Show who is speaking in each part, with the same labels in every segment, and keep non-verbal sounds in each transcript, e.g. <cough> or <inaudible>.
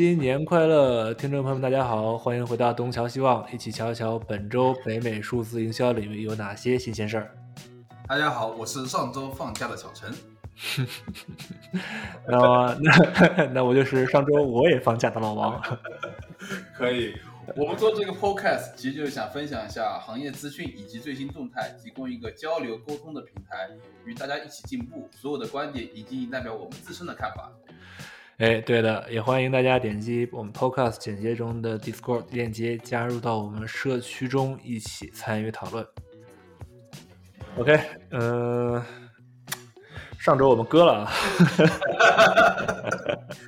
Speaker 1: 新年快乐，听众朋友们，大家好，欢迎回到东瞧西望，一起瞧一瞧本周北美数字营销领域有哪些新鲜事儿。
Speaker 2: 大家好，我是上周放假的小陈。<laughs>
Speaker 1: 那么，那 <laughs> 那我就是上周我也放假的老王。
Speaker 2: 可以，我们做这个 podcast 其实就是想分享一下行业资讯以及最新动态，提供一个交流沟通的平台，与大家一起进步。所有的观点以及代表我们自身的看法。
Speaker 1: 哎，对的，也欢迎大家点击我们 podcast 简介中的 Discord 链接，加入到我们社区中，一起参与讨论。OK，嗯，上周我们割了啊，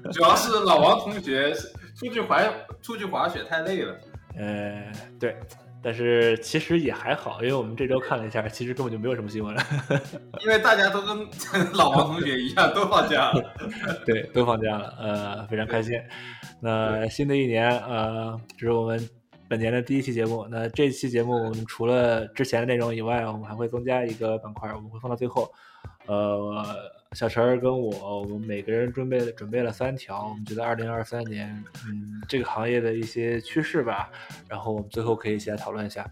Speaker 1: <laughs>
Speaker 2: 主要是老王同学出去滑出去滑雪太累了。<laughs>
Speaker 1: 呃，对。但是其实也还好，因为我们这周看了一下，其实根本就没有什么新闻。<laughs>
Speaker 2: 因为大家都跟 <laughs> 老王同学一样，都放假了。<laughs>
Speaker 1: 对，都放假了，呃，非常开心。那新的一年，呃，这是我们本年的第一期节目。那这期节目，我们除了之前的内容以外，我们还会增加一个板块，我们会放到最后。呃，小陈儿跟我，我们每个人准备了准备了三条，我们觉得二零二三年，嗯，这个行业的一些趋势吧，然后我们最后可以一起来讨论一下。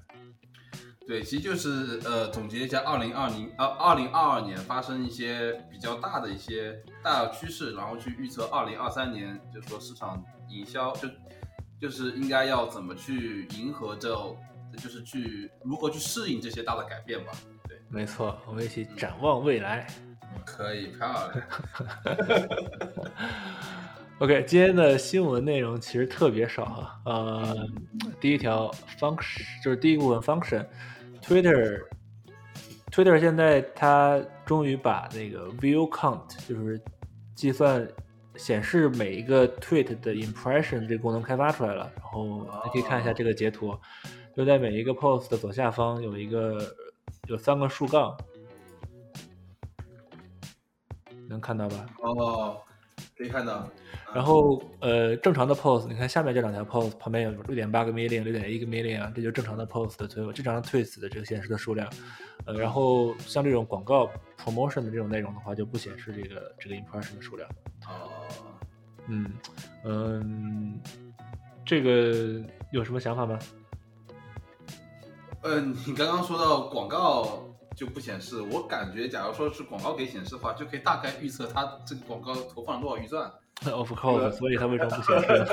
Speaker 2: 对，其实就是呃，总结一下二零二零呃二零二二年发生一些比较大的一些大趋势，然后去预测二零二三年，就是说市场营销就就是应该要怎么去迎合这，就是去如何去适应这些大的改变吧。
Speaker 1: 对没错，我们一起展望未来。
Speaker 2: 可以，漂亮。<laughs>
Speaker 1: OK，今天的新闻内容其实特别少哈。呃，第一条 function 就是第一部分 function，Twitter，Twitter 现在它终于把那个 view count，就是计算显示每一个 tweet 的 impression 这个功能开发出来了。然后你可以看一下这个截图，就在每一个 post 的左下方有一个。有三个竖杠，能看到吧？
Speaker 2: 哦，可以看到。
Speaker 1: 然后呃，正常的 post，你看下面这两条 post 旁边有六点八个 million、六点一个 million 啊，这就是正常的 post 的推，正常的 tweets 的这个显示的数量。呃，然后像这种广告 promotion 的这种内容的话，就不显示这个这个 impression 的数量。
Speaker 2: 哦，
Speaker 1: 嗯嗯，这个有什么想法吗？
Speaker 2: 嗯，你刚刚说到广告就不显示，我感觉假如说是广告给显示的话，就可以大概预测它这个广告投放了多少预算。<laughs>
Speaker 1: Of course，所以它为什么不显示？<laughs>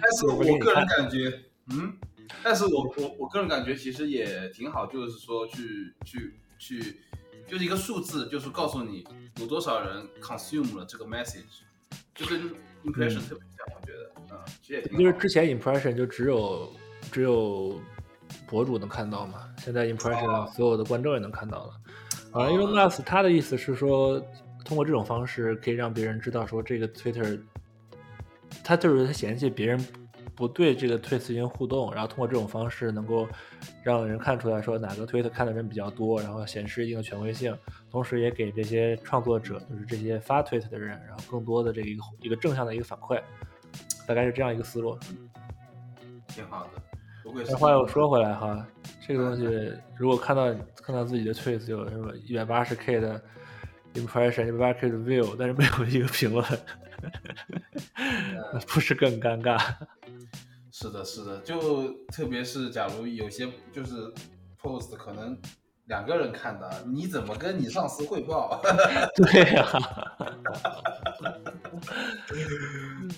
Speaker 2: 但是我个人感觉，嗯，但是我我我个人感觉其实也挺好，就是说去去去，就是一个数字，就是告诉你有多少人 consume 了这个 message，就跟 impression 特别像，我觉得，嗯，其实也挺
Speaker 1: 就是之前 impression 就只有只有。博主能看到吗？现在 impression 所有的观众也能看到了。啊，Elon Musk 他的意思是说，通过这种方式可以让别人知道说这个 Twitter，他就是他嫌弃别人不对这个 Tweet 进行互动，然后通过这种方式能够让人看出来说哪个 Twitter 看的人比较多，然后显示一定的权威性，同时也给这些创作者，就是这些发 Twitter 的人，然后更多的这一个一个正向的一个反馈，大概是这样一个思路。
Speaker 2: 挺好的。
Speaker 1: 那话又说回来哈，这个东西如果看到看到自己的 tweet 有什么一百八十 k 的 impression，一百八十 k 的 view，但是没有一个评论，<laughs> 不是更尴尬？
Speaker 2: 是的，是的，就特别是假如有些就是 post 可能。两个人看的，你怎么跟你上司汇报？<laughs>
Speaker 1: 对呀，<laughs>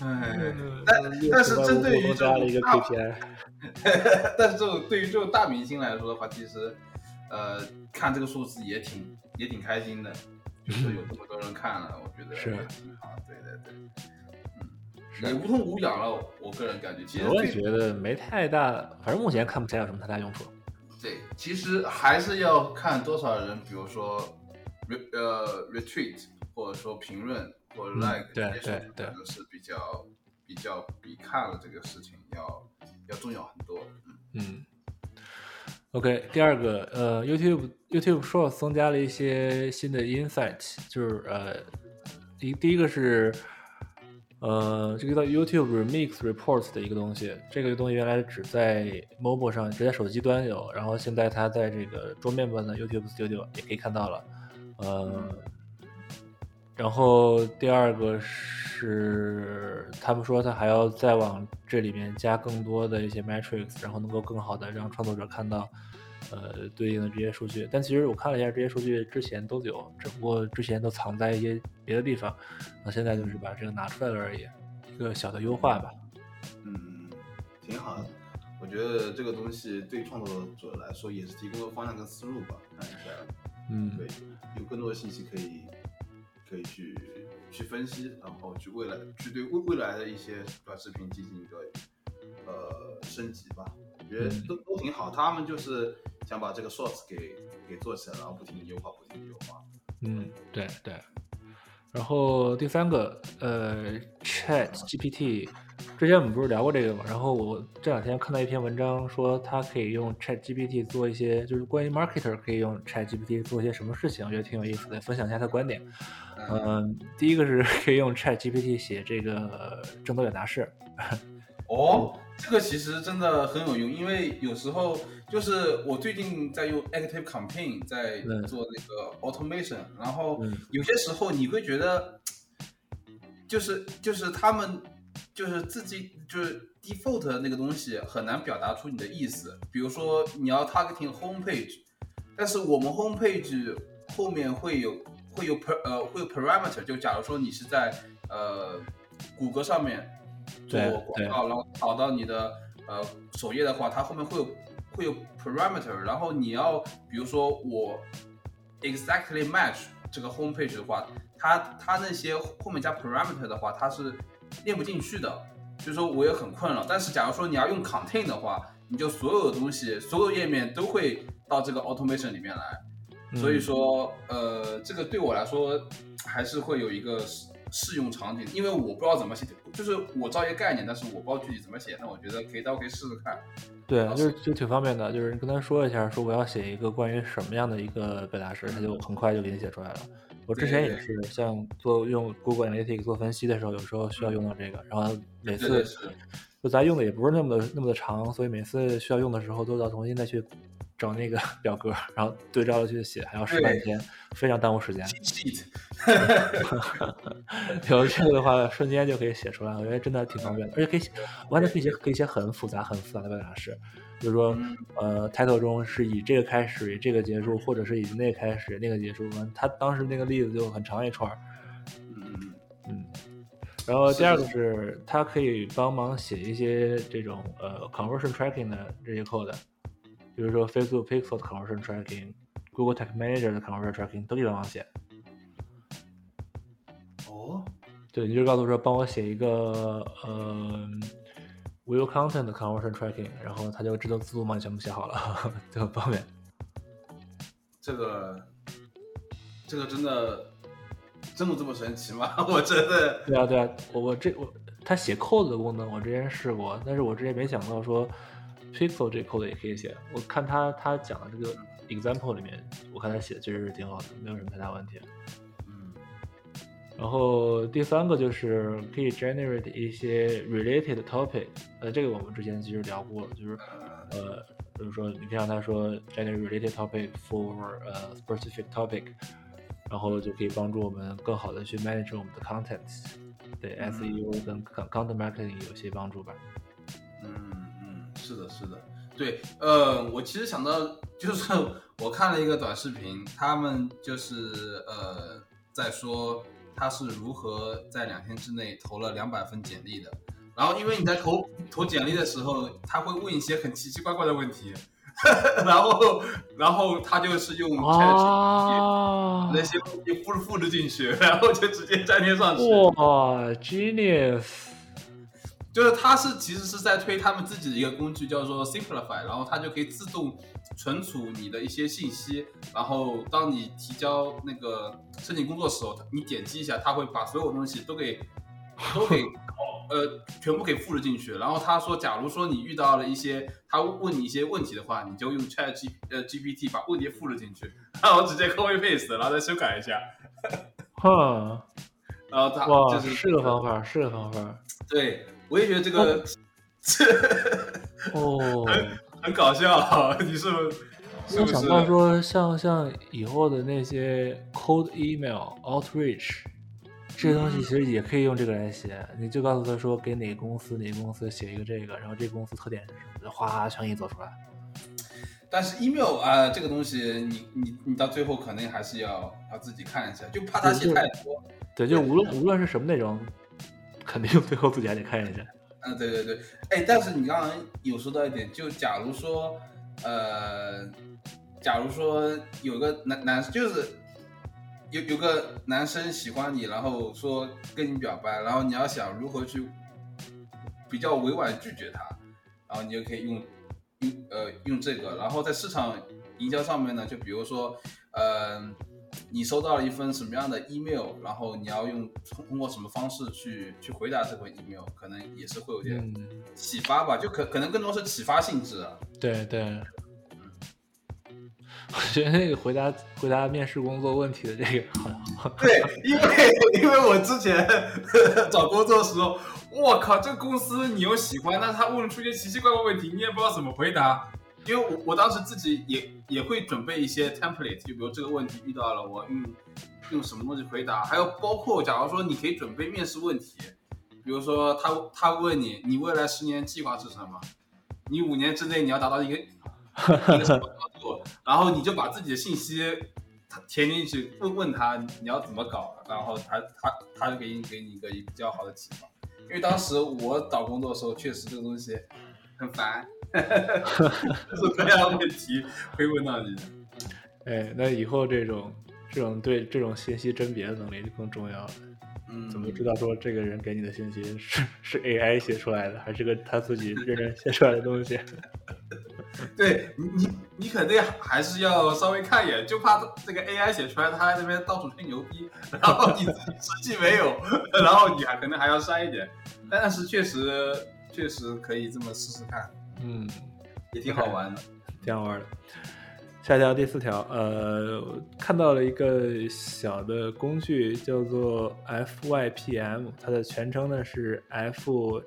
Speaker 2: 哎，但但是针对于
Speaker 1: 加了一个 KPI，<laughs>
Speaker 2: 但是这种对于这种大明星来说的话，其实呃看这个数字也挺也挺开心的，就是有这么多人看了，我觉得
Speaker 1: 是
Speaker 2: 挺好，对对对，嗯，也无痛无痒了，我个人感觉，其实
Speaker 1: 我也觉得没太大，反正目前看不起来有什么太大用处。
Speaker 2: 对，其实还是要看多少人，比如说，re 呃 retweet，或者说评论或者 like，
Speaker 1: 对对对，
Speaker 2: 是比较比较比看了这个事情要要重要很多。
Speaker 1: 嗯，OK，第二个，呃，YouTube YouTube Shorts 增加了一些新的 insight，就是呃，第第一个是。呃，这个叫 YouTube Remix Reports 的一个东西，这个东西原来只在 mobile 上，只在手机端有，然后现在它在这个桌面版的 YouTube Studio 也可以看到了。呃，然后第二个是。他们说他还要再往这里面加更多的一些 metrics，然后能够更好的让创作者看到呃对应的这些数据。但其实我看了一下这些数据之前都有，只不过之前都藏在一些别的地方，那现在就是把这个拿出来了而已，一个小的优化吧。
Speaker 2: 嗯，挺好的。我觉得这个东西对创作者来说也是提供了方向跟思路吧。看一下，
Speaker 1: 嗯，
Speaker 2: 对，有更多的信息可以可以去去分析，然后去未来去对未未来的一些短视频进行一个呃升级吧。我觉得都都挺好，他们就是想把这个 Shorts 给给做起来，然后不停的优化，不停的优化。
Speaker 1: 嗯，对对。然后第三个，呃，Chat GPT。之前我们不是聊过这个嘛？然后我这两天看到一篇文章，说它可以用 Chat GPT 做一些，就是关于 marketer 可以用 Chat GPT 做一些什么事情，我觉得挺有意思的，分享一下他观点。嗯，第一个是 <laughs> 可以用 Chat GPT 写这个正作表达式。<laughs>
Speaker 2: 哦，这个其实真的很有用，因为有时候就是我最近在用 Active Campaign 在做那个 automation，然后有些时候你会觉得，就是就是他们。就是自己就是 default 那个东西很难表达出你的意思，比如说你要 targeting home page，但是我们 home page 后面会有会有 per 呃会有 parameter，就假如说你是在呃谷歌上面做广告，然后跑到你的呃首页的话，它后面会有会有 parameter，然后你要比如说我 exactly match 这个 home page 的话，它它那些后面加 parameter 的话，它是。练不进去的，所以说我也很困扰。但是假如说你要用 contain 的话，你就所有的东西，所有页面都会到这个 automation 里面来。所以说，呃，这个对我来说还是会有一个适适用场景，因为我不知道怎么写，就是我知道一个概念，但是我不知道具体怎么写。那我觉得可以，大家可以试试看。
Speaker 1: 对，就是就挺方便的，就是跟他说一下，说我要写一个关于什么样的一个表达式，他就很快就给你写出来了。我之前也是像做用 Google Analytics 做分析的时候，有时候需要用到这个，然后每次就咱用的也不是那么的那么的长，所以每次需要用的时候都要重新再去整那个 <laughs> 表格，然后对照着去写，还要试半天，非常耽误时间。<laughs> 有这个的话，瞬间就可以写出来，我觉得真的挺方便的，而且可以写，完全可以写可以写很复杂很复杂的表达式。比如说，呃，title 中是以这个开始，以这个结束，或者是以那个开始，那个结束。他当时那个例子就很长一串。然后第二个是，它可以帮忙写一些这种呃 conversion tracking 的这些 code，比如说 Facebook Pixel 的 conversion tracking，Google Tag Manager 的 conversion tracking 都可以帮忙写。
Speaker 2: 哦。
Speaker 1: 对，你就告诉说，帮我写一个呃。Will content 的 conversion tracking，然后它就自动自动帮你全部写好了，就很方便。
Speaker 2: 这个，这个真的这么这么神奇吗？<laughs> 我真的。
Speaker 1: 对啊对啊，我我这我它写 code 的功能我之前试过，但是我之前没想到说 pixel 这 code 也可以写。我看他他讲的这个 example 里面，我看他写的确实是挺好的，没有什么太大问题。嗯然后第三个就是可以 generate 一些 related topic，呃，这个我们之前其实聊过了，就是呃，就是说你可以让他说 generate related topic for 呃 specific topic，然后就可以帮助我们更好的去 manage 我们的 contents，对 SEO 跟 content marketing 有些帮助吧。
Speaker 2: 嗯嗯，是的，是的，对，呃，我其实想到就是我看了一个短视频，他们就是呃在说。他是如何在两天之内投了两百份简历的？然后，因为你在投投简历的时候，他会问一些很奇奇怪怪的问题，<laughs> 然后，然后他就是用 ChatGPT 那些问题复复制进去，然后就直接粘贴上去。
Speaker 1: 哇，genius！
Speaker 2: 就是他是其实是在推他们自己的一个工具，叫做 Simplify，然后它就可以自动存储你的一些信息，然后当你提交那个申请工作的时候，你点击一下，它会把所有东西都给都给呃全部给复制进去。然后他说，假如说你遇到了一些他问你一些问题的话，你就用 Chat G 呃 GPT 把问题复制进去，然后直接 copy paste，然后再修改一下。
Speaker 1: 哈，<laughs>
Speaker 2: 然后他
Speaker 1: 哇，
Speaker 2: 是
Speaker 1: 个方法，是个方法，
Speaker 2: 对。我也觉得这个这，<laughs>
Speaker 1: 哦，
Speaker 2: 很搞笑。你是不是？
Speaker 1: 我想到说，像像以后的那些 cold email outreach 这个东西其实也可以用这个来写，你就告诉他说给哪个公司哪个公司写一个这个，然后这个公司特点是什么，哗全给你做出来。
Speaker 2: 但是 email 啊，这个东西你你你到最后肯定还是要要自己看一下，就怕他写太多。
Speaker 1: 对，就无论无论是什么内容，肯定最后自己还得看一下。
Speaker 2: 嗯，对对对，哎，但是你刚刚有说到一点，就假如说，呃，假如说有个男男就是有有个男生喜欢你，然后说跟你表白，然后你要想如何去比较委婉拒绝他，然后你就可以用用呃用这个，然后在市场营销上面呢，就比如说，呃。你收到了一份什么样的 email，然后你要用通通过什么方式去去回答这份 email，可能也是会有点启发吧，就可可能更多是启发性质啊。
Speaker 1: 对对，我觉得那个回答回答面试工作问题的这个好，
Speaker 2: 对，因为 <laughs> 因为我之前找工作的时候，我靠，这个公司你又喜欢，但是他问出些奇奇怪怪问题，你也不知道怎么回答。因为我我当时自己也也会准备一些 template，就比如这个问题遇到了，我用用什么东西回答，还有包括假如说你可以准备面试问题，比如说他他问你你未来十年计划是什么，你五年之内你要达到一个一个什么高度，然后你就把自己的信息填进去问问他你要怎么搞，然后他他他就给你给你一个比较好的启发。因为当时我找工作的时候确实这个东西很烦。各种各样的问题会问到你。
Speaker 1: 哎，那以后这种这种对这种信息甄别的能力就更重要了。
Speaker 2: 嗯，
Speaker 1: 怎么知道说这个人给你的信息是是 AI 写出来的，还是个他自己认真写出来的东西？<laughs>
Speaker 2: 对你，你你肯定还是要稍微看一眼，就怕这个 AI 写出来，他在那边到处吹牛逼，然后你实际没有，<laughs> 然后你还可能还要删一点。但是确实确实可以这么试试看。
Speaker 1: 嗯，
Speaker 2: 也挺好玩的，<laughs>
Speaker 1: 挺好玩的。下一条第四条，呃，看到了一个小的工具，叫做 FYPM，它的全称呢是 F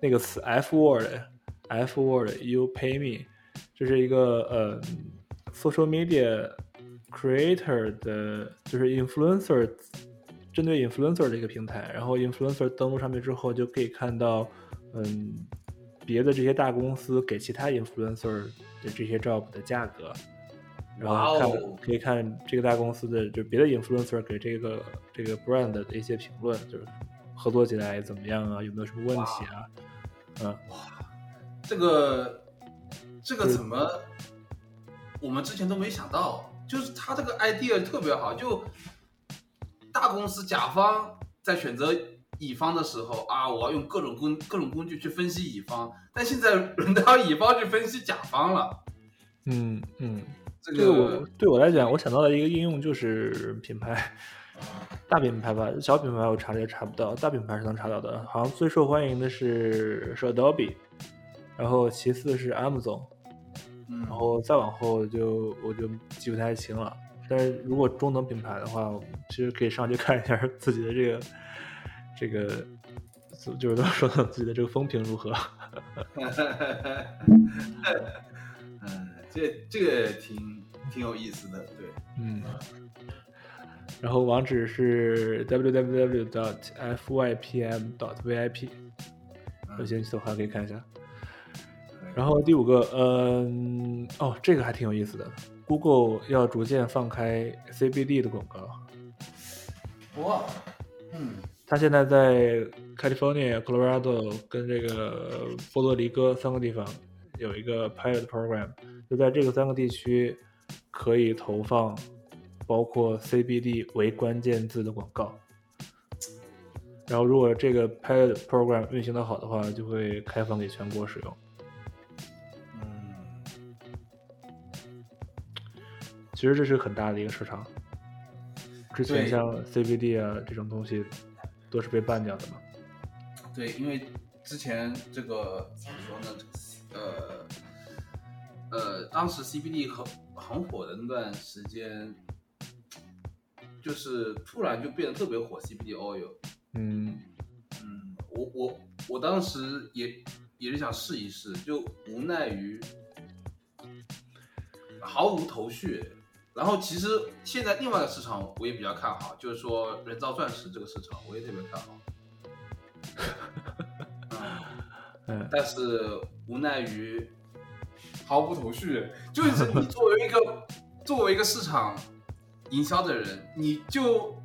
Speaker 1: 那个词 F word，F word，You pay me，这是一个呃，social media creator 的，就是 influencer，针对 influencer 的一个平台。然后 influencer 登录上面之后，就可以看到，嗯。别的这些大公司给其他 influencer 的这些 job 的价格，然后看可以看这个大公司的就别的 influencer 给这个这个 brand 的一些评论，就是合作起来怎么样啊，有没有什么问题啊？嗯，
Speaker 2: 哇，这个这个怎么我们之前都没想到？就是他这个 idea 特别好，就大公司甲方在选择。乙方的时候啊，我要用各种工各种工具去分析乙方，但现在轮到乙方去分析甲方了。
Speaker 1: 嗯嗯，
Speaker 2: 这个
Speaker 1: 我对我来讲，我想到的一个应用就是品牌，大品牌吧，小品牌我查也查不到，大品牌是能查到的。好像最受欢迎的是是 Adobe，然后其次是 Amazon，然后再往后就我就记不太清了。但是如果中等品牌的话，其实可以上去看一下自己的这个。这个就是都说到自己的这个风评如何？<laughs>
Speaker 2: 嗯，这这个挺挺有意思的，对，
Speaker 1: 嗯。然后网址是 www.dot.fypm.dot.vip，有兴趣的话可以看一下。然后第五个，嗯，哦，这个还挺有意思的，Google 要逐渐放开 CBD 的广告。
Speaker 2: 哇，嗯。
Speaker 1: 他现在在 California、Colorado 跟这个波多黎各三个地方有一个 pilot program，就在这个三个地区可以投放包括 CBD 为关键字的广告。然后，如果这个 pilot program 运行的好的话，就会开放给全国使用。其实这是很大的一个市场。之前像 CBD 啊这种东西。都是被办掉的嘛？
Speaker 2: 对，因为之前这个怎么说呢？呃呃，当时 CBD 很很火的那段时间，就是突然就变得特别火，CBD oil。
Speaker 1: 嗯
Speaker 2: 嗯，我我我当时也也是想试一试，就无奈于毫无头绪。然后其实现在另外一个市场我也比较看好，就是说人造钻石这个市场我也特别看好。
Speaker 1: 嗯，<laughs>
Speaker 2: 但是无奈于毫无头绪，就是你作为一个作为一个市场营销的人，你就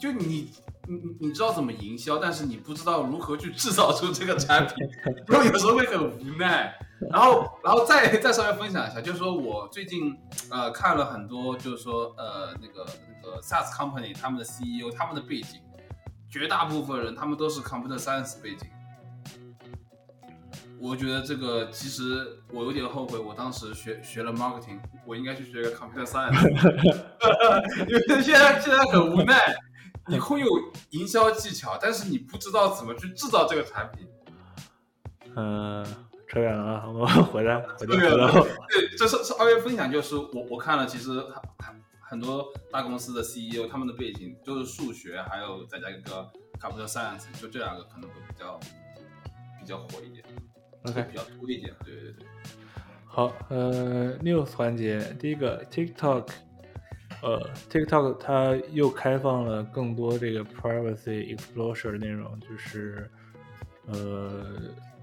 Speaker 2: 就你你你你知道怎么营销，但是你不知道如何去制造出这个产品，然后有时候会很无奈。然后然后再再稍微分享一下，就是说我最近呃看了很多，就是说呃那个那个 SaaS company 他们的 CEO 他们的背景，绝大部分人他们都是 computer science 背景。我觉得这个其实我有点后悔，我当时学学了 marketing，我应该去学个 computer science，<laughs> 因为现在现在很无奈，你会有营销技巧，但是你不知道怎么去制造这个产品。
Speaker 1: 嗯，扯远了啊，我们回来回
Speaker 2: 对
Speaker 1: 来回来。
Speaker 2: 对，这是是二月分享，就是我我看了，其实很很很多大公司的 CEO 他们的背景就是数学，还有再加一个 computer science，就这两个可能会比较比较火一点。
Speaker 1: OK，
Speaker 2: 比较多一点，对对对。
Speaker 1: 好，呃，news 环节，第一个 TikTok，呃，TikTok 它又开放了更多这个 privacy exposure 的内容，就是，呃，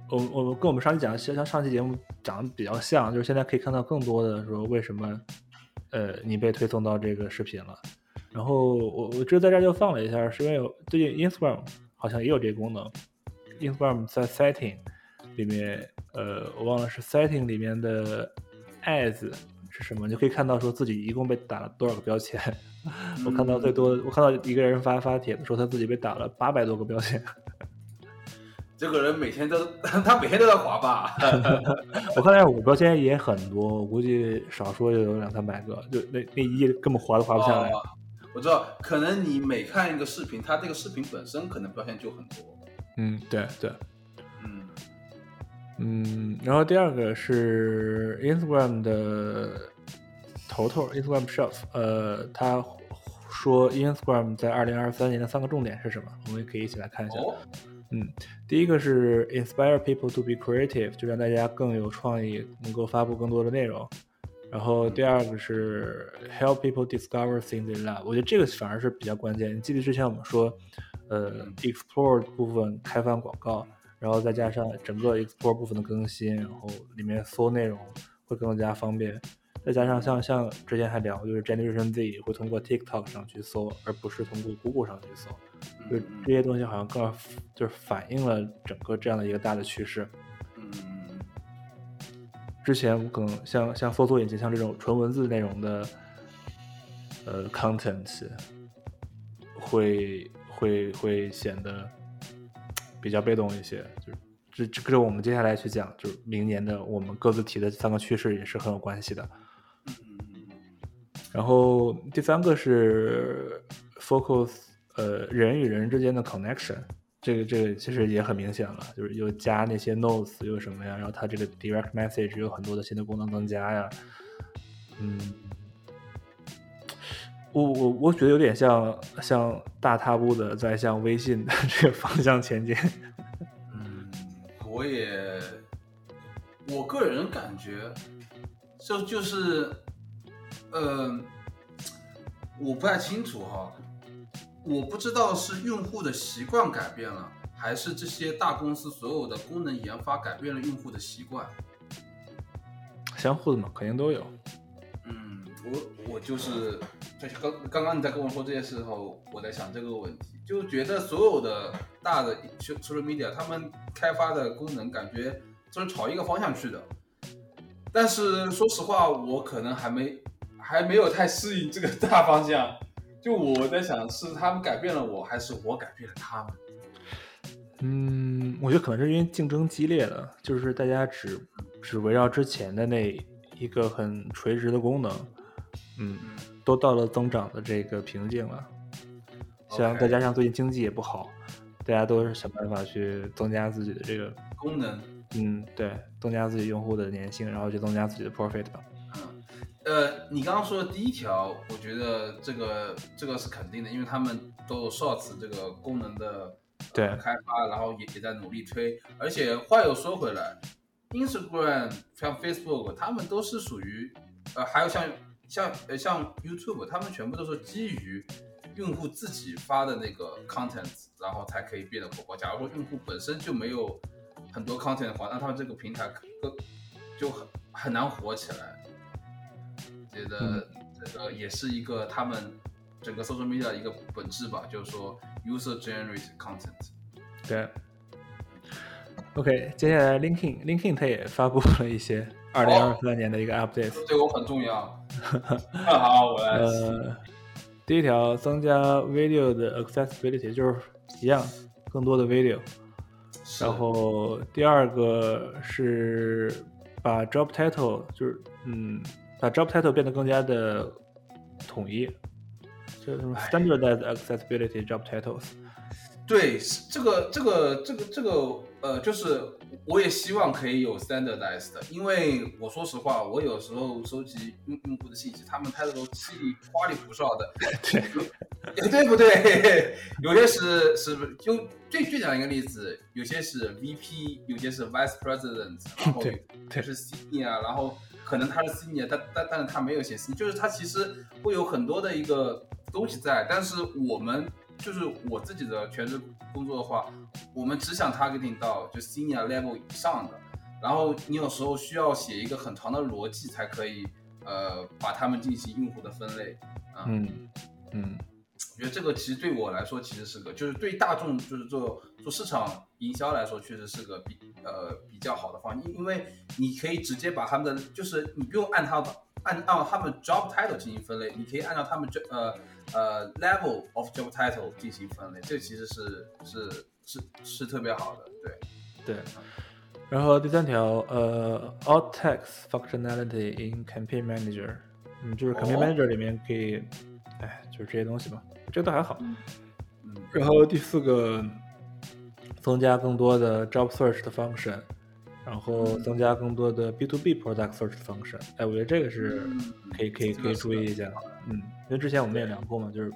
Speaker 1: 我我跟我们上期讲的，像上期节目讲的比较像，就是现在可以看到更多的说为什么，呃，你被推送到这个视频了。然后我我这在这儿就放了一下，是因为最近 Instagram 好像也有这个功能，Instagram 在 setting。里面，呃，我忘了是 setting 里面的 as 是什么，你就可以看到说自己一共被打了多少个标签。我看到最多，我看到一个人发发帖子说他自己被打了八百多个标签。<laughs>
Speaker 2: 这个人每天都，<laughs> 他每天都在滑吧？<laughs>
Speaker 1: 我看来五标签也很多，我估计少说也有两三百个，就那那一页根本滑都滑不下来。
Speaker 2: 哦、我知道，可能你每看一个视频，它这个视频本身可能标签就很多。
Speaker 1: 嗯，对对。
Speaker 2: 嗯。
Speaker 1: 嗯，然后第二个是 Instagram 的头头 Instagram Chef，呃，他说 Instagram 在二零二三年的三个重点是什么？我们也可以一起来看一下。
Speaker 2: 哦、
Speaker 1: 嗯，第一个是 inspire people to be creative，就让大家更有创意，能够发布更多的内容。然后第二个是 help people discover things they love，我觉得这个反而是比较关键。你记得之前我们说，呃，explore 部分开放广告。然后再加上整个 Explore 部分的更新，然后里面搜内容会更加方便。再加上像像之前还聊，就是 Generation Z 会通过 TikTok 上去搜，而不是通过 Google 上去搜。就这些东西好像更就是反映了整个这样的一个大的趋势。
Speaker 2: 嗯。
Speaker 1: 之前可能像像搜索引擎像这种纯文字内容的呃 content 会会会显得。比较被动一些，就是这这跟我们接下来去讲，就是明年的我们各自提的三个趋势也是很有关系的。然后第三个是 focus 呃人与人之间的 connection，这个这个其实也很明显了，就是又加那些 notes 又什么呀，然后它这个 direct message 有很多的新的功能增加呀，嗯。我我我觉得有点像像大踏步的在向微信的这个方向前进。
Speaker 2: 嗯，我也我个人感觉，就就是，呃，我不太清楚哈，我不知道是用户的习惯改变了，还是这些大公司所有的功能研发改变了用户的习惯。
Speaker 1: 相互的嘛，肯定都有。
Speaker 2: 嗯，我我就是。就是刚刚刚你在跟我说这些时候，我在想这个问题，就觉得所有的大的 social media 他们开发的功能感觉都是朝一个方向去的，但是说实话，我可能还没还没有太适应这个大方向。就我在想，是他们改变了我，还是我改变了他们？
Speaker 1: 嗯，我觉得可能是因为竞争激烈了，就是大家只只围绕之前的那一个很垂直的功能，嗯。都到了增长的这个瓶颈了，像再加上最近经济也不好，大家都是想办法去增加自己的这个
Speaker 2: 功能。
Speaker 1: 嗯，对，增加自己用户的粘性，然后去增加自己的 profit 吧。
Speaker 2: 嗯，呃，你刚刚说的第一条，我觉得这个这个是肯定的，因为他们都有 Shorts 这个功能的
Speaker 1: 对
Speaker 2: 开发，然后也也在努力推。而且话又说回来，Instagram 像 Facebook，他们都是属于呃，还有像。像呃像 YouTube，他们全部都是基于用户自己发的那个 content，然后才可以变得火爆。假如说用户本身就没有很多 content 的话，那他们这个平台可就很很难火起来。觉得这个也是一个他们整个 social media 的一个本质吧，就是说 user generated content。
Speaker 1: 对。OK，接下来 LinkedIn，LinkedIn 它也发布了一些二零二三年的一个 update，
Speaker 2: 对我很重要。好，我来。
Speaker 1: 呃，第一条增加 video 的 accessibility，就是一样，更多的 video。然后第二个是把 job title，就是嗯，把 job title 变得更加的统一，就是什么 standardized accessibility job titles。
Speaker 2: 对，这个这个这个这个呃，就是我也希望可以有 standardized，因为我说实话，我有时候收集用用户的信息，他们拍的都稀里花里胡哨的，<laughs> 对，对不对？<laughs> 有些是是就最最简单一个例子，有些是 VP，有些是 Vice President，<laughs> 然后他是 Senior，然后可能他是 Senior，但但但是他没有写 Senior，就是他其实会有很多的一个东西在，但是我们。就是我自己的全职工作的话，我们只想 targeting 到就 senior level 以上的，然后你有时候需要写一个很长的逻辑才可以，呃，把他们进行用户的分类。
Speaker 1: 嗯嗯，
Speaker 2: 我觉得这个其实对我来说其实是个，就是对大众就是做做市场营销来说，确实是个比呃比较好的方因因为你可以直接把他们的，就是你不用按他按按他们 job title 进行分类，你可以按照他们这呃。呃，level of job title 进行分类，这其实是是是是特别好的，对
Speaker 1: 对。然后第三条，呃，all text functionality in campaign manager，嗯，就是 campaign manager 里面可以，哎，就是这些东西吧，这个倒还好。
Speaker 2: 嗯。
Speaker 1: 然后第四个，增加更多的 job search 的 function，然后增加更多的 B to B product search function，哎，我觉得这个是可以可以可以注意一下。嗯，因为之前我们也聊过嘛，就是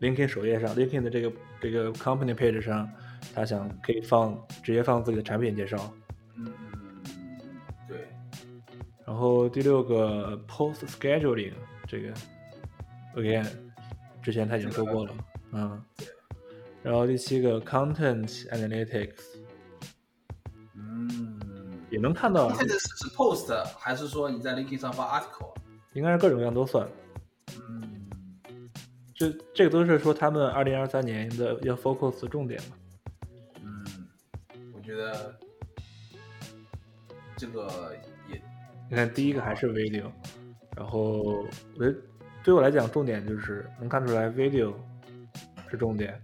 Speaker 1: LinkedIn 首页上，LinkedIn 的这个这个 company page 上，他想可以放直接放自己的产品介绍。
Speaker 2: 嗯对。
Speaker 1: 然后第六个 post scheduling 这个，again，之前他已经说过了，嗯。然后第七个 content analytics，
Speaker 2: 嗯，
Speaker 1: 也能看到。
Speaker 2: 这个是 post 还是说你在 LinkedIn 上发 article？
Speaker 1: 应该是各种各样都算。这这个都是说他们二零二三年的要 focus 重点嘛？
Speaker 2: 嗯，我觉得这个也，
Speaker 1: 你看第一个还是 video，然后我觉得对我来讲重点就是能看出来 video 是重点，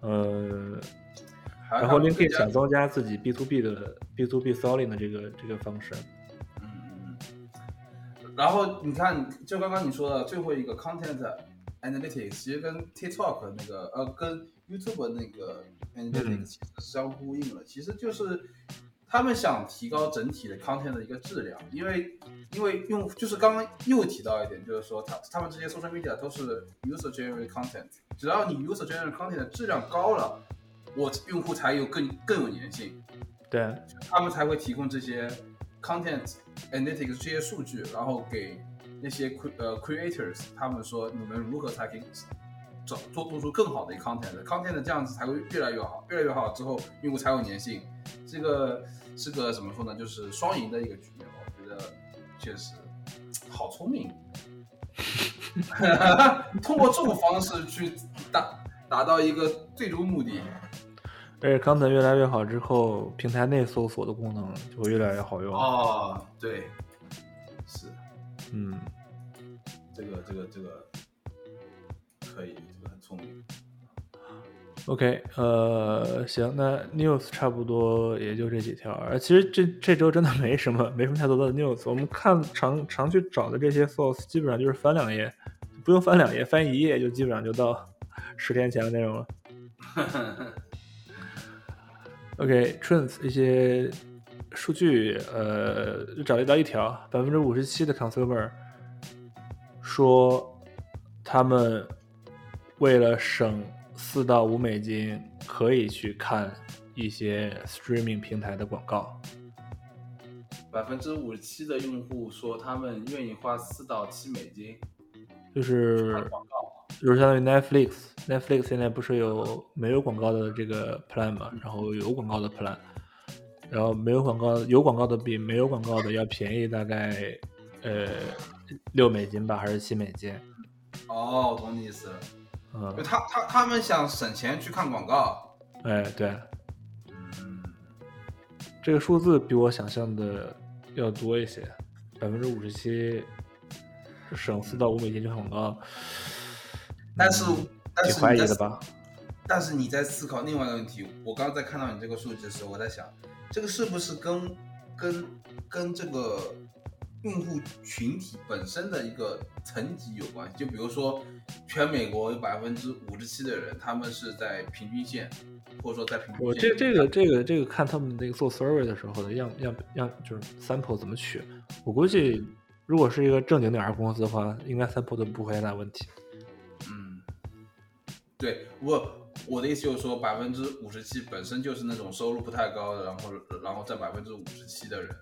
Speaker 1: 呃，然后 LinkedIn 想增加自己 B to B 的 B to B selling 的这个这个方式。
Speaker 2: 嗯，然后你看，就刚刚你说的最后一个 content。Analytics 其实跟 TikTok 那个呃，跟 YouTube 那个 Analytics 其实是相互呼应了。其实就是他们想提高整体的 content 的一个质量，因为因为用就是刚刚又提到一点，就是说他他们这些 social media 都是 user generated content，只要你 user generated content 的质量高了，我用户才有更更有粘性，
Speaker 1: 对，
Speaker 2: 他们才会提供这些 content analytics 这些数据，然后给。那些 cre 呃 creators，他们说你们如何才可以找做做出更好的 content，content 这样子才会越来越好，越来越好之后用户才有粘性，这个是个怎么说呢？就是双赢的一个局面，我觉得确实好聪明，通过这种方式去达达到一个最终目的。
Speaker 1: 而且 content 越来越好之后，平台内搜索的功能就会越来越好用。
Speaker 2: 哦，对，是。
Speaker 1: 嗯，
Speaker 2: 这个这个这个可以，这个很聪明。
Speaker 1: OK，呃，行，那 news 差不多也就这几条。而其实这这周真的没什么，没什么太多的 news。我们看常常去找的这些 source，基本上就是翻两页，不用翻两页，翻一页就基本上就到 <laughs> 十天前的内容了。<laughs> OK，trends 一些。数据，呃，找到一条，百分之五十七的 consumer 说，他们为了省四到五美金，可以去看一些 streaming 平台的广告。
Speaker 2: 百分之五十七的用户说他们愿意花四到七美金
Speaker 1: 就是。就是相当于 Netflix，Netflix 现在不是有没有广告的这个 plan 嘛，然后有广告的 plan，然后没有广告有广告的比没有广告的要便宜大概呃六美金吧，还是七美金？
Speaker 2: 哦，我懂你意思了。
Speaker 1: 嗯
Speaker 2: 就，他他他们想省钱去看广告。
Speaker 1: 哎，对，
Speaker 2: 嗯，
Speaker 1: 这个数字比我想象的要多一些，百分之五十七省四到五美金去看广告，
Speaker 2: 但是但
Speaker 1: 挺怀疑的吧？
Speaker 2: 但是你在思考另外一个问题，我刚刚在看到你这个数据的时候，我在想，这个是不是跟跟跟这个用户群体本身的一个层级有关系？就比如说，全美国有百分之五十七的人，他们是在平均线，或者说在平均线。
Speaker 1: 我这这个这个这个看他们那个做 survey 的时候的样样样就是 sample 怎么取，我估计如果是一个正经点儿的公司的话，应该 sample 都不会太大问题。
Speaker 2: 嗯，对我我的意思就是说，百分之五十七本身就是那种收入不太高的，然后然后占百分之五十七的人。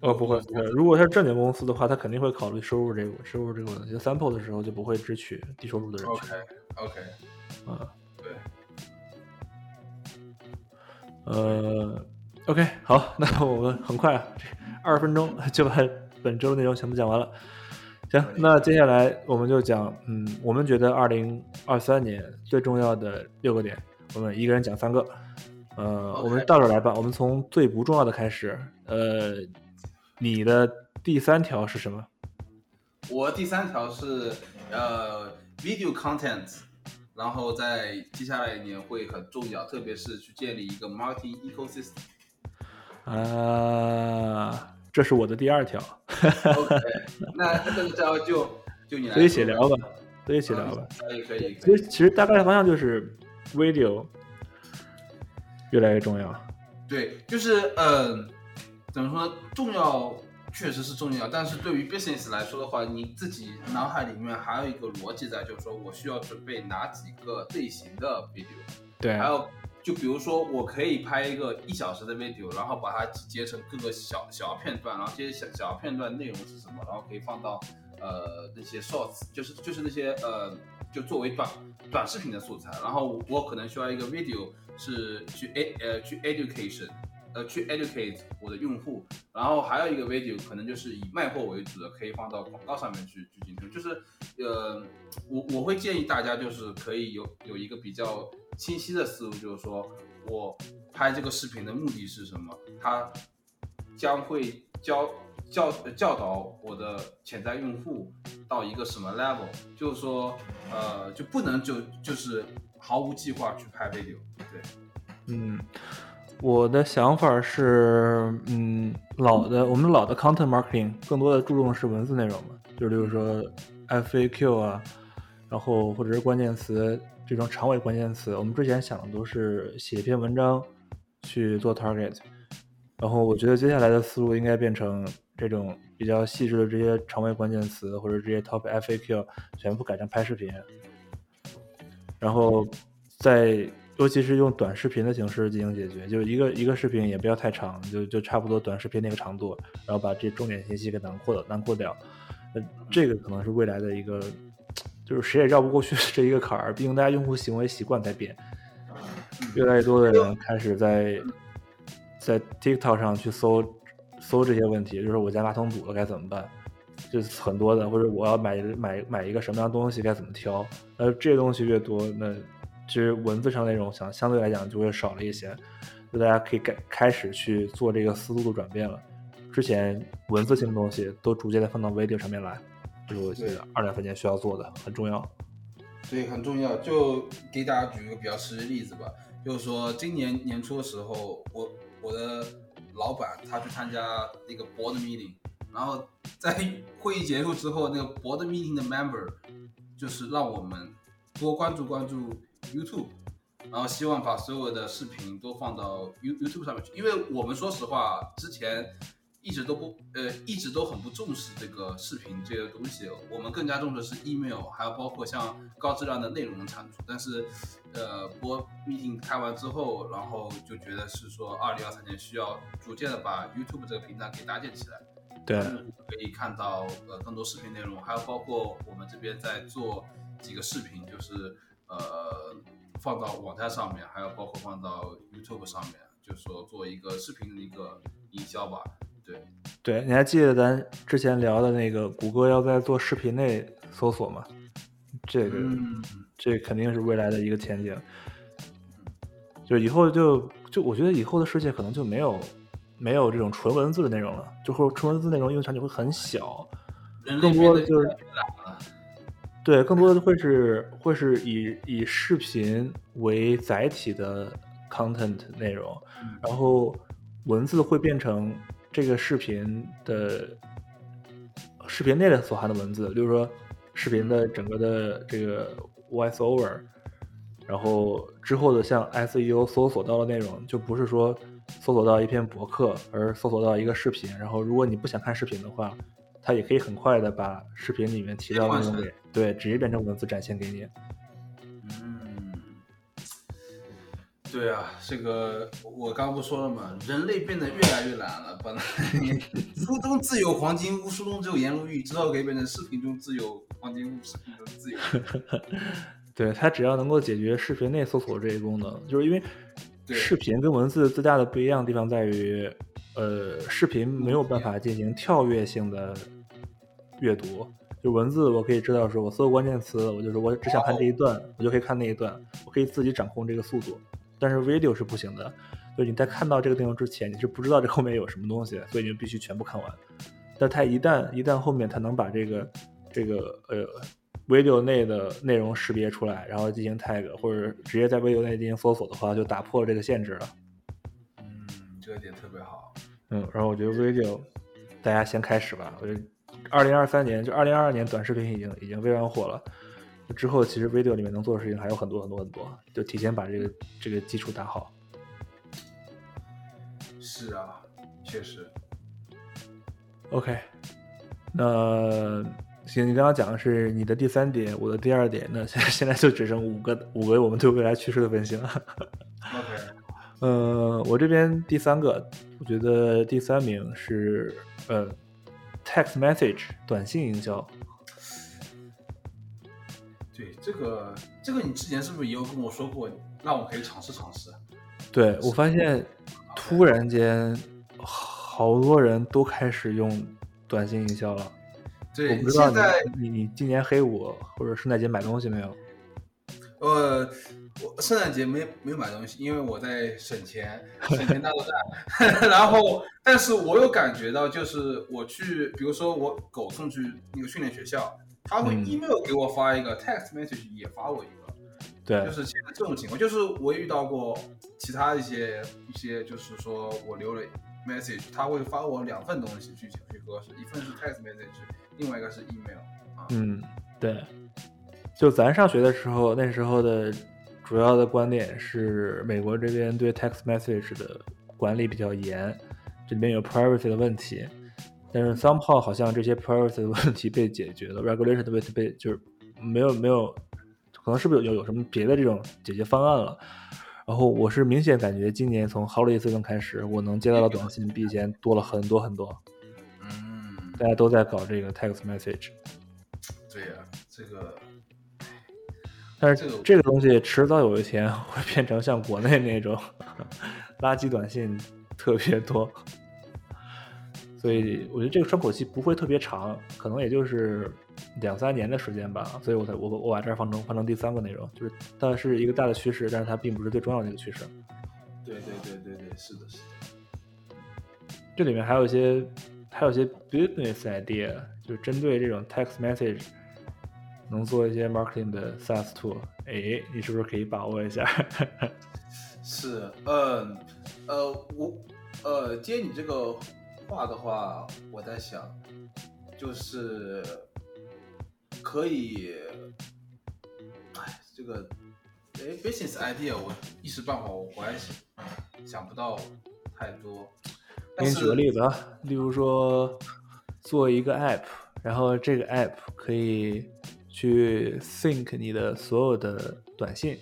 Speaker 1: 哦，不会不会，如果他是正经公司的话，他肯定会考虑收入这个收入这个问题。sample 的时候就不会只取低收入的人群
Speaker 2: OK OK，
Speaker 1: 啊。
Speaker 2: 对，
Speaker 1: 呃，OK，好，那我们很快啊，这二十分钟就把本周的内容全部讲完了。行，那接下来我们就讲，嗯，我们觉得二零二三年最重要的六个点，我们一个人讲三个。呃我们倒着来吧，我们从最不重要的开始。呃，你的第三条是什么？
Speaker 2: 我第三条是呃 video content，然后在接下来一年会很重要，特别是去建立一个 marketing ecosystem。
Speaker 1: 啊，这是我的第二条
Speaker 2: ，OK，那这个条就就你来说吧，
Speaker 1: 所以一起聊吧，所以一起聊吧。
Speaker 2: 可以可以。
Speaker 1: 其实其实大概的方向就是 video 越来越重要。
Speaker 2: 对，就是呃，怎么说呢？重要确实是重要，但是对于 business 来说的话，你自己脑海里面还有一个逻辑在，就是说我需要准备哪几个类型的 video，
Speaker 1: 对
Speaker 2: 还有就比如说我可以拍一个一小时的 video，然后把它集结成各个小小片段，然后这些小小片段内容是什么，然后可以放到呃那些 shorts，就是就是那些呃就作为短短视频的素材，然后我可能需要一个 video 是去 a 呃去 education。呃，去 educate 我的用户，然后还有一个 video 可能就是以卖货为主的，可以放到广告上面去去进行。就是呃，我我会建议大家就是可以有有一个比较清晰的思路，就是说我拍这个视频的目的是什么，它将会教教教导我的潜在用户到一个什么 level，就是说呃就不能就就是毫无计划去拍 video，对。
Speaker 1: 嗯，我的想法是，嗯，老的我们老的 content marketing 更多的注重是文字内容嘛，就比如说 FAQ 啊，然后或者是关键词这种长尾关键词，我们之前想的都是写一篇文章去做 target，然后我觉得接下来的思路应该变成这种比较细致的这些长尾关键词或者这些 top FAQ 全部改成拍视频，然后在尤其是用短视频的形式进行解决，就是一个一个视频也不要太长，就就差不多短视频那个长度，然后把这重点信息给囊括了囊括掉。呃，这个可能是未来的一个，就是谁也绕不过去的这一个坎儿。毕竟大家用户行为习惯在变，越来越多的人开始在在 TikTok 上去搜搜这些问题，就是我家马桶堵了该怎么办，就是很多的，或者我要买买买一个什么样的东西该怎么挑。呃，这些东西越多，那其实文字上内容相相对来讲就会少了一些，就大家可以改开始去做这个思路的转变了。之前文字性的东西都逐渐的放到 video 上面来，这是二两分钱需要做的，很重要。
Speaker 2: 对，很重要。就给大家举一个比较实际的例子吧，就是说今年年初的时候，我我的老板他去参加那个 board meeting，然后在会议结束之后，那个 board meeting 的 member 就是让我们多关注关注 YouTube，然后希望把所有的视频都放到 You YouTube 上面去，因为我们说实话，之前一直都不呃一直都很不重视这个视频这些东西，我们更加重视是 email，还有包括像高质量的内容的产出。但是，呃，播 meeting 开完之后，然后就觉得是说，二零二三年需要逐渐的把 YouTube 这个平台给搭建起来。
Speaker 1: 对，
Speaker 2: 可以看到呃更多视频内容，还有包括我们这边在做几个视频，就是呃放到网站上面，还有包括放到 YouTube 上面，就是说做一个视频的一个营销吧。对，
Speaker 1: 对，你还记得咱之前聊的那个谷歌要在做视频内搜索吗？这个，这肯定是未来的一个前景。就以后就就我觉得以后的世界可能就没有。没有这种纯文字的内容了，就或纯文字内容应用场景会很小，更多的就是对，更多的会是会是以以视频为载体的 content 内容，然后文字会变成这个视频的视频内的所含的文字，例如说视频的整个的这个 voice over，然后之后的像 SEO 搜索到的内容就不是说。搜索到一篇博客，而搜索到一个视频，然后如果你不想看视频的话，它也可以很快的把视频里面提到的内容给对，直接变成文字展现给你。
Speaker 2: 对啊，这个我刚刚不说了吗？人类变得越来越懒了。本来 <laughs> 书中自有黄金屋，书中只有颜如玉，之后可以变成视频中自有黄金屋，视频中自有。<laughs>
Speaker 1: 对，它只要能够解决视频内搜索这一功能，就是因为。视频跟文字最大的不一样的地方在于，呃，视频没有办法进行跳跃性的阅读，就文字我可以知道说，我搜关键词，我就是我只想看这一段，我就可以看那一段，我可以自己掌控这个速度。但是 video 是不行的，就你在看到这个内容之前，你是不知道这后面有什么东西，所以你就必须全部看完。但它一旦一旦后面它能把这个这个呃。video 内的内容识别出来，然后进行 tag，或者直接在 video 内进行搜索的话，就打破了这个限制了。
Speaker 2: 嗯，这个点特别好。
Speaker 1: 嗯，然后我觉得 video，大家先开始吧。我觉得二零二三年就二零二二年短视频已经已经非常火了，之后其实 video 里面能做的事情还有很多很多很多，就提前把这个这个基础打好。
Speaker 2: 是啊，确实。
Speaker 1: OK，那。行，你刚刚讲的是你的第三点，我的第二点，那现现在就只剩五个五个我们对未来趋势的分析了。
Speaker 2: OK，<laughs>
Speaker 1: 呃，我这边第三个，我觉得第三名是呃，text message 短信营销。
Speaker 2: 对，这个这个你之前是不是也有跟我说过，让我可以尝试尝试？
Speaker 1: 对，我发现突然间好多人都开始用短信营销了。
Speaker 2: 对，
Speaker 1: 现在你你今年黑五或者圣诞节买东西没有？
Speaker 2: 呃，我圣诞节没没有买东西，因为我在省钱，省钱大作战。<laughs> 然后，但是我有感觉到，就是我去，比如说我狗送去那个训练学校，他会 email 给我发一个 text message，也发我一个。
Speaker 1: 对，
Speaker 2: 就是现在这种情况，就是我遇到过其他一些一些，就是说我留了 message，他会发我两份东西去去核实，一份是 text message。另外一个是 email，
Speaker 1: 嗯，对，就咱上学的时候，那时候的主要的观点是，美国这边对 text message 的管理比较严，这里面有 privacy 的问题，但是 somehow 好像这些 privacy 的问题被解决了，regulation 的问题被就是没有没有，可能是不是有有什么别的这种解决方案了？然后我是明显感觉今年从 holiday season 开始，我能接到的短信比以前多了很多很多。嗯大家都在搞这个 text message，
Speaker 2: 对呀，这个，
Speaker 1: 但是这个东西迟早有一天会变成像国内那种 <laughs> 垃圾短信特别多，所以我觉得这个窗口期不会特别长，可能也就是两三年的时间吧。所以我才我我把这儿放成放成第三个内容，就是它是一个大的趋势，但是它并不是最重要的一个趋势。
Speaker 2: 对对对对对，是的，是的，
Speaker 1: 这里面还有一些。还有一些 business idea，就是针对这种 text message，能做一些 marketing 的 SaaS tool，哎，你是不是可以把握一下？<laughs>
Speaker 2: 是，嗯，呃，我，呃，接你这个话的话，我在想，就是可以，哎，这个，哎，business idea，我一时半会儿我还想不到太多。
Speaker 1: 给你举个例子啊，例如说做一个 app，然后这个 app 可以去 sync 你的所有的短信，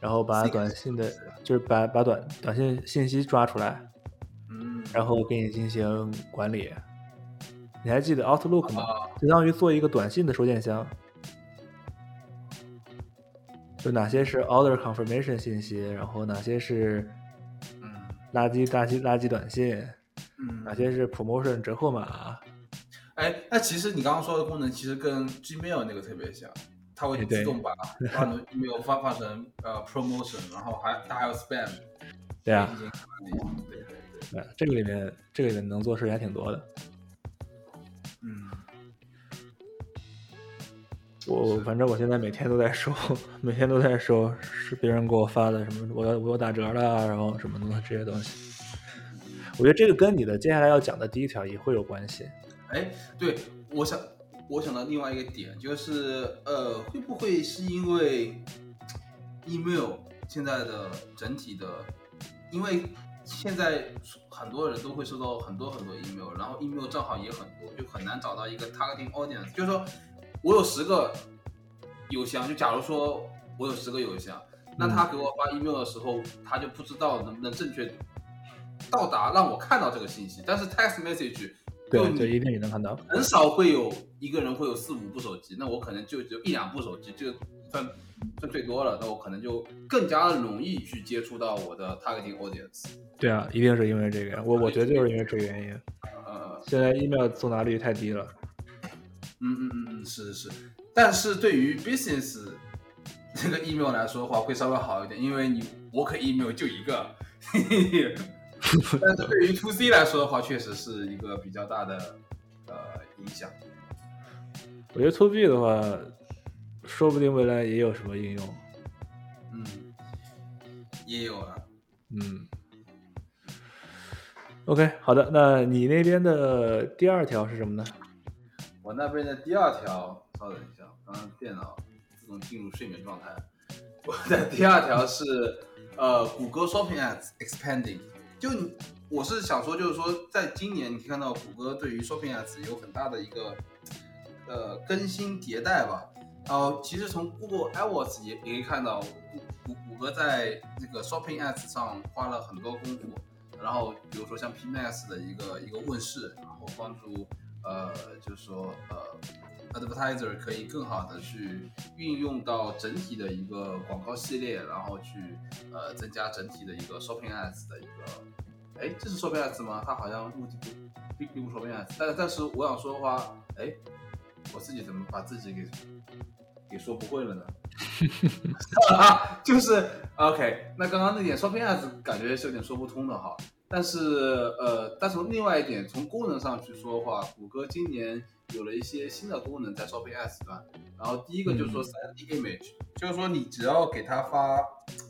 Speaker 1: 然后把短信的，就是把把短短信信息抓出来，
Speaker 2: 嗯，
Speaker 1: 然后给你进行管理。你还记得 Outlook 吗？
Speaker 2: 啊
Speaker 1: 相当于做一个短信的收件箱，就哪些是 order confirmation 信息，然后哪些是
Speaker 2: 嗯
Speaker 1: 垃圾垃圾垃圾短信，
Speaker 2: 嗯
Speaker 1: 哪些是 promotion 折扣码。
Speaker 2: 哎，那其实你刚刚说的功能其实跟 Gmail 那个特别像，它会自动把把你的 email 发发成呃 promotion，然后还它还有 spam，
Speaker 1: 对啊。
Speaker 2: 对对
Speaker 1: 这个里面这个里面能做事情还挺多的。
Speaker 2: 嗯，
Speaker 1: 我反正我现在每天都在收，<laughs> 每天都在收是别人给我发的什么我要我有打折了啊，然后什么东西这些东西。我觉得这个跟你的接下来要讲的第一条也会有关系。
Speaker 2: 哎，对，我想我想到另外一个点就是呃，会不会是因为 email 现在的整体的，因为现在很多人都会收到很多很多 email，然后 email 账号也很多，就很难找到一个 targeting audience。就是说我有十个邮箱，就假如说我有十个邮箱，那他给我发 email 的时候，他就不知道能不能正确到达让我看到这个信息。但是 text message 就
Speaker 1: 对，
Speaker 2: 你
Speaker 1: 就一定也能看到。
Speaker 2: 很少会有一个人会有四五部手机，那我可能就只有一两部手机，这个算算最多了。那我可能就更加容易去接触到我的 targeting audience。
Speaker 1: 对啊，一定是因为这个，我我觉得就是因为这个原因。
Speaker 2: 呃，
Speaker 1: 现在 email 送达率太低了。
Speaker 2: 嗯嗯嗯嗯，是是是。但是对于 business 这个 email 来说的话，会稍微好一点，因为你我可 email 就一个。<laughs> 但是对于 to C 来说的话，确实是一个比较大的呃影响。
Speaker 1: 我觉得 to B 的话，说不定未来也有什么应用。
Speaker 2: 嗯，也有啊。
Speaker 1: 嗯。OK，好的，那你那边的第二条是什么呢？
Speaker 2: 我那边的第二条，稍等一下，刚刚电脑自动进入睡眠状态。我的第二条是，呃，谷歌 Shopping Ads expanding。就你我是想说，就是说，在今年你可以看到谷歌对于 Shopping Ads 有很大的一个呃更新迭代吧。然后其实从 Google AdWords 也也可以看到，谷谷谷歌在这个 Shopping Ads 上花了很多功夫。然后比如说像 PMax 的一个一个问世，然后帮助呃，就是说呃，advertiser 可以更好的去运用到整体的一个广告系列，然后去呃增加整体的一个 shopping ads 的一个，哎，这是 shopping ads 吗？它好像目的不并并不 shopping ads，但但是我想说的话，哎，我自己怎么把自己给给说不会了呢？<laughs> 啊，就是 OK。那刚刚那点 shopping ads 感觉是有点说不通的哈。但是呃，但从另外一点，从功能上去说的话，谷歌今年有了一些新的功能在 shopping ads 端。然后第一个就是说 3D image，、就是说你只要给它发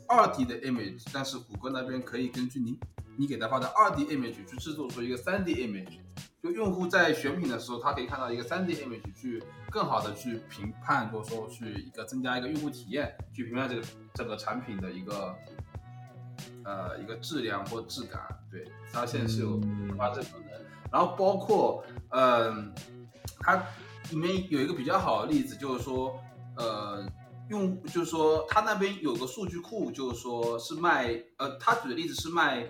Speaker 2: 2D 的 image，但是谷歌那边可以根据你你给它发的 2D image 去制作出一个 3D image。就用户在选品的时候，他可以看到一个 3D image 去更好的去评判，或者说去一个增加一个用户体验，去评判这个这个产品的一个呃一个质量或质感。对，它现在是有发这个功能，然后包括嗯、它里面有一个比较好的例子，就是说呃用就是说它那边有个数据库，就是说是卖呃他举的例子是卖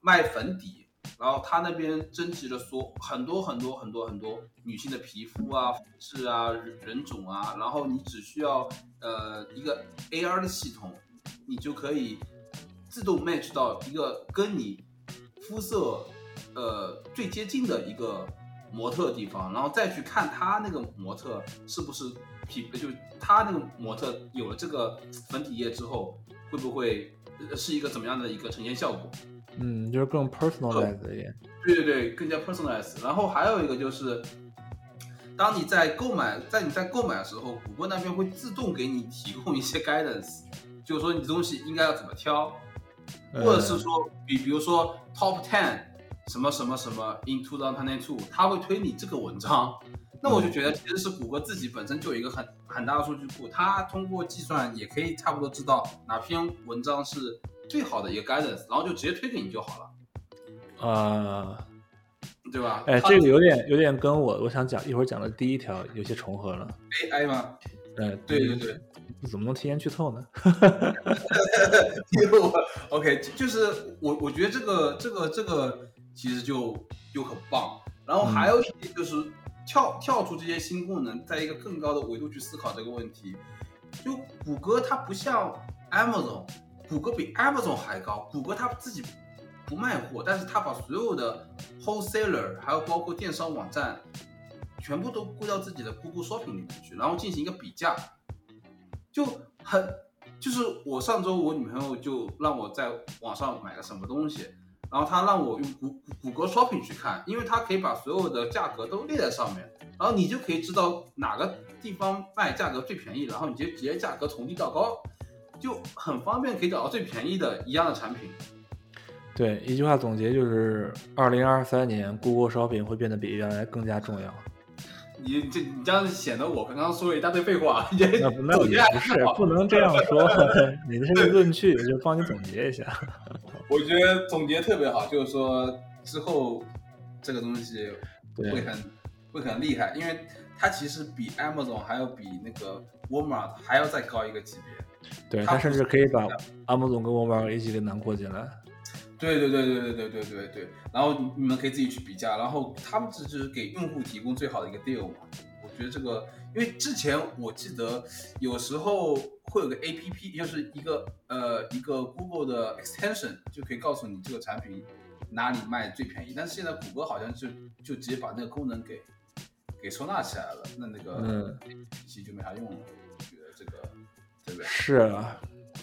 Speaker 2: 卖粉底。然后他那边征集了所很多很多很多很多女性的皮肤啊、肤质啊、人种啊，然后你只需要呃一个 AR 的系统，你就可以自动 match 到一个跟你肤色呃最接近的一个模特地方，然后再去看他那个模特是不是皮，就他那个模特有了这个粉底液之后，会不会是一个怎么样的一个呈现效果？
Speaker 1: 嗯，就是更 personalized 一点。
Speaker 2: 对对对，更加 personalized。然后还有一个就是，当你在购买，在你在购买的时候，谷歌那边会自动给你提供一些 guidance，就是说你东西应该要怎么挑，或者是说，比比如说 top ten 什么什么什么 in two thousand twenty two，它会推你这个文章。那我就觉得其实是谷歌自己本身就有一个很很大的数据库，它通过计算也可以差不多知道哪篇文章是最好的一个 guidance，然后就直接推给你就好了。
Speaker 1: 啊，
Speaker 2: 对吧？
Speaker 1: 哎，这个有点有点跟我我想讲一会儿讲的第一条有些重合了。
Speaker 2: AI 吗？
Speaker 1: 哎，
Speaker 2: 对对对，
Speaker 1: 怎么能提前剧透呢？
Speaker 2: 因 <laughs> 为我 OK，就就是我我觉得这个这个这个其实就就很棒。然后还有一点就是跳跳出这些新功能，在一个更高的维度去思考这个问题。就谷歌它不像 Amazon，谷歌比 Amazon 还高。谷歌它自己不卖货，但是它把所有的 wholesaler 还有包括电商网站，全部都归到自己的 Google Shopping 里面去，然后进行一个比价，就很就是我上周我女朋友就让我在网上买个什么东西，然后她让我用谷谷歌 Shopping 去看，因为它可以把所有的价格都列在上面，然后你就可以知道哪个地方卖价格最便宜，然后你就直接价格从低到高，就很方便可以找到最便宜的一样的产品。
Speaker 1: 对，一句话总结就是，二零二三年 Google Shopping 会变得比原来更加重要。
Speaker 2: 你这你这样显得我刚刚说了一大堆废话，也
Speaker 1: 那那 <laughs> 也不是，不能这样说。<laughs> 你的这个论据就帮你总结一下。<laughs>
Speaker 2: 我觉得总结特别好，就是说之后这个东西会很会很厉害，因为它其实比 Amazon 还要比那个 Walmart 还要再高一个级别。
Speaker 1: 对，
Speaker 2: 它
Speaker 1: 它甚至可以把 Amazon 跟 Walmart 一起给囊括进来。
Speaker 2: 对对对对对对对对对，然后你你们可以自己去比价，然后他们这就是给用户提供最好的一个 deal 嘛。我觉得这个，因为之前我记得有时候会有个 A P P，就是一个呃一个 Google 的 extension，就可以告诉你这个产品哪里卖最便宜。但是现在谷歌好像就就直接把那个功能给给收纳起来了，那那个
Speaker 1: 嗯
Speaker 2: A P P 就没啥用了。我觉得这个对不对？
Speaker 1: 是啊，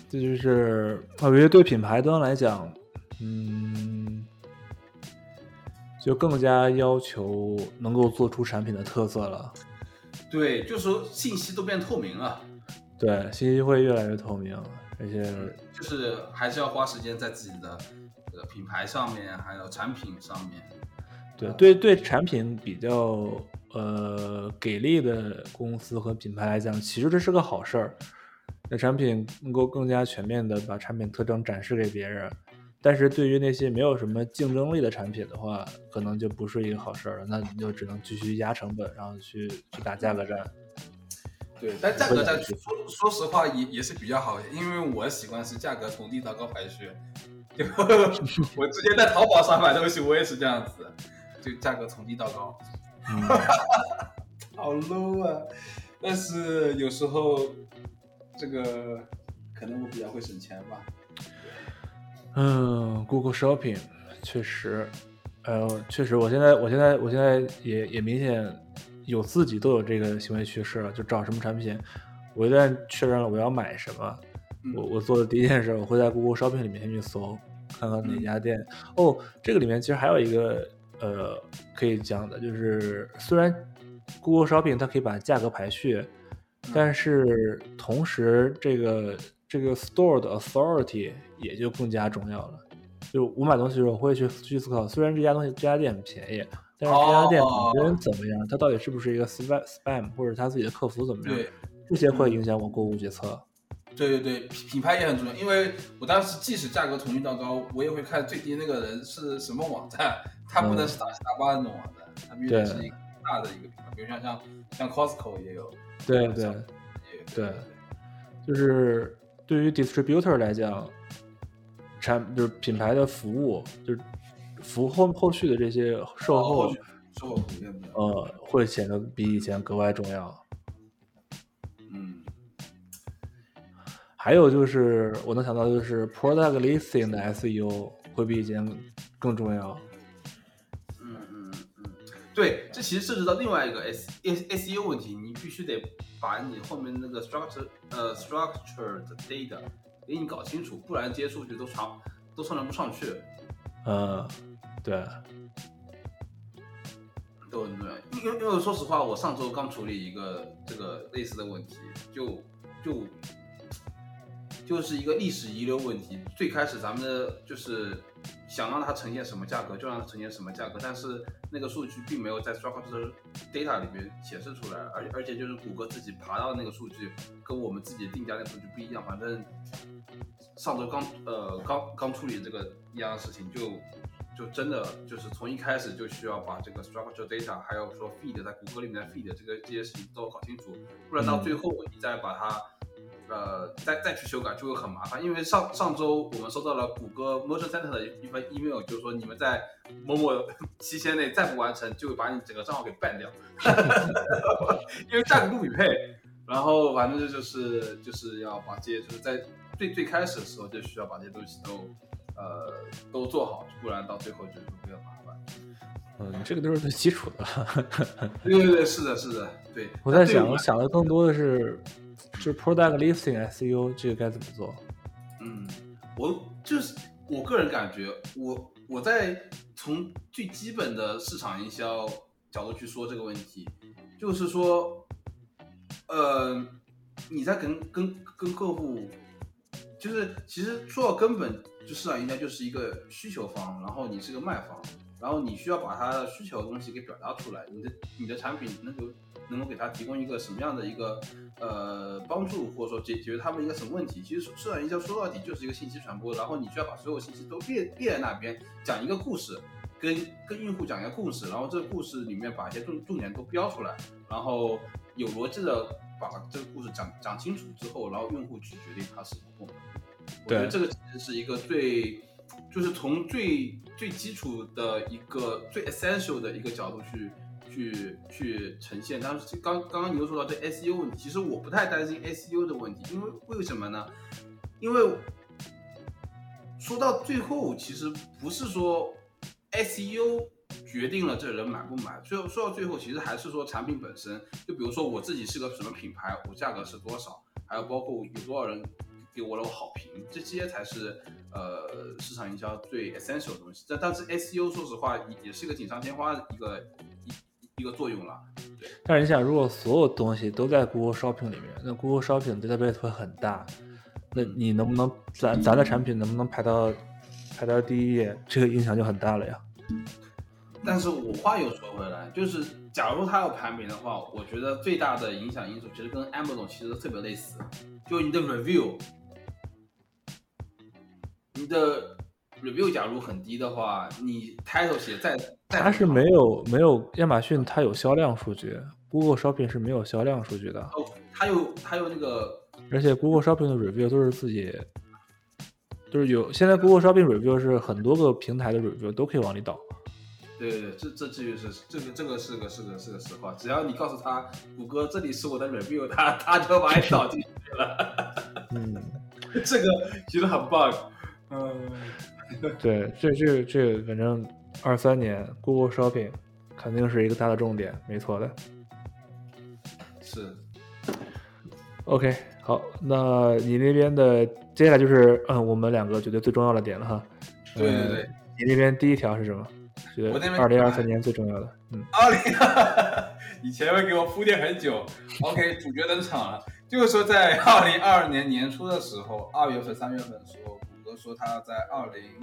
Speaker 1: 这就是我觉得对品牌端来讲，嗯，就更加要求能够做出产品的特色了。
Speaker 2: 对，就是说信息都变透明了。
Speaker 1: 对，信息会越来越透明，而且
Speaker 2: 就是还是要花时间在自己的呃品牌上面，还有产品上面。
Speaker 1: 对对对产品比较呃给力的公司和品牌来讲，其实这是个好事儿。那产品能够更加全面的把产品特征展示给别人，但是对于那些没有什么竞争力的产品的话，可能就不是一个好事儿了。那你就只能继续压成本，然后去去打价格战。
Speaker 2: 对，但价格战说说实话也也是比较好，因为我习惯是价格从低到高排序。就 <laughs> 我之前在淘宝上买东西，我也是这样子，就价格从低到高，
Speaker 1: 嗯，<laughs>
Speaker 2: 好 low 啊！但是有时候这个可能我比较会省钱吧。
Speaker 1: 嗯，Google Shopping 确实，呃，确实，我现在，我现在，我现在也也明显有自己都有这个行为趋势了，就找什么产品，我一旦确认了我要买什么，
Speaker 2: 嗯
Speaker 1: 我我做的第一件事，我会在 Google Shopping 里面先去搜，看看哪家店。哦，这个里面其实还有一个呃可以讲的，就是虽然 Google Shopping 它可以把价格排序，但是同时这个这个 store 的 authority 也就更加重要了。就我买东西的时候，我会去去思考，虽然这家东西这家店很便宜，但是这家店本身怎么样，它到底是不是一个 spam spam，或者它自己的客服怎么样，
Speaker 2: 对
Speaker 1: 这些会影响我购物决策。
Speaker 2: 对对对，品品牌也很重要，因为我当时即使价格从低到高，我也会看最低那个人是什么网站，他不能是打傻瓜那种网站，他必须得是一个大的一个品牌，比如像像像 Costco 也有，
Speaker 1: 对对对就是对于 distributor 来讲，产就是品牌的服务，就是服务后后续的这些售后，呃，会显得比以前格外重要。
Speaker 2: 嗯，
Speaker 1: 还有就是我能想到的就是 product listing 的 SEO 会比以前更重要。
Speaker 2: 嗯嗯嗯，对，这其实涉及到另外一个 S S S U 问题，你必须得把你后面那个 structure 呃 structured data 给你搞清楚，不然这些数据都传都传不上去。
Speaker 1: 呃，对，
Speaker 2: 都很重要，因为因为说实话，我上周刚处理一个这个类似的问题，就就就是一个历史遗留问题。最开始咱们的就是想让它呈现什么价格就让它呈现什么价格，但是那个数据并没有在 structured data 里面显示出来，而且而且就是谷歌自己爬到那个数据跟我们自己定价那个数据不一样，反正上周刚呃刚刚处理这个一样的事情就就真的就是从一开始就需要把这个 structure data，还有说 feed 在谷歌里面的 feed 这个这些事情都搞清楚，不然到最后你再把它。呃，再再去修改就会很麻烦，因为上上周我们收到了谷歌 Merchant Center 的一份 email，就是说你们在某某 <laughs> 期限内再不完成，就会把你整个账号给 ban 掉，<laughs> 因为价格不匹配。然后反正就是就是要把这些就是在最最开始的时候就需要把这些东西都呃都做好，不然到最后就是比较麻烦。
Speaker 1: 嗯，这个都是最基础的。<laughs>
Speaker 2: 对对对，是的，是的，对。
Speaker 1: 我在想，我想的更多的是。就是 product listing SEO 这个该怎么做？
Speaker 2: 嗯，我就是我个人感觉，我我在从最基本的市场营销角度去说这个问题，就是说，呃，你在跟跟跟客户，就是其实说到根本，就市场营销就是一个需求方，然后你是个卖方，然后你需要把他的需求的东西给表达出来，你的你的产品能够。能够给他提供一个什么样的一个呃帮助，或者说解解决他们一个什么问题？其实市场营销说到底就是一个信息传播，然后你需要把所有信息都列列在那边，讲一个故事，跟跟用户讲一个故事，然后这个故事里面把一些重重点都标出来，然后有逻辑的把这个故事讲讲清楚之后，然后用户去决定他是否购买。我觉得这个其实是一个最，就是从最最基础的一个最 essential 的一个角度去。去去呈现，但是刚刚刚你又说到这 SEO 问题，其实我不太担心 SEO 的问题，因为为什么呢？因为说到最后，其实不是说 SEO 决定了这人买不买，最后说到最后，其实还是说产品本身。就比如说我自己是个什么品牌，我价格是多少，还有包括有多少人给我了好评，这些才是呃市场营销最 essential 的东西。但但是 SEO 说实话也也是一个锦上添花的一个一。一个作用了，对
Speaker 1: 但是你想，如果所有东西都在 Google Shopping 里面，那 Google Shopping database 会很大，那你能不能咱咱的产品能不能排到排到第一页，这个影响就很大了呀。
Speaker 2: 但是我话又说回来，就是假如它要排名的话，我觉得最大的影响因素其实跟 Amazon 其实特别类似，就你的 review，你的 review 假如很低的话，你 title 写再。
Speaker 1: 它是没有没有亚马逊，它有销量数据，Google Shopping 是没有销量数据的。
Speaker 2: 哦，它有它有那个，
Speaker 1: 而且 Google Shopping 的 review 都是自己，就是有现在 Google Shopping review 是很多个平台的 review 都可以往里导。
Speaker 2: 对对对，这这至于是这个这个是个是个是个实话，只要你告诉他谷歌这里是我的 review，他他就把你导进去了。嗯，<laughs> 这个其实很棒。嗯，<laughs>
Speaker 1: 对，这这这反正。二三年，Google Shopping 肯定是一个大的重点，没错的。
Speaker 2: 是。
Speaker 1: OK，好，那你那边的接下来就是，嗯，我们两个觉得最重要的点了哈。
Speaker 2: 对对对。
Speaker 1: 你那边第一条是什么？
Speaker 2: 我那边
Speaker 1: 二零二三年最重要的。嗯。
Speaker 2: 二零，<laughs> 你前面给我铺垫很久。OK，主角登场了，就是说在二零二二年年初的时候，二月份、三月份的时候，说他在二零。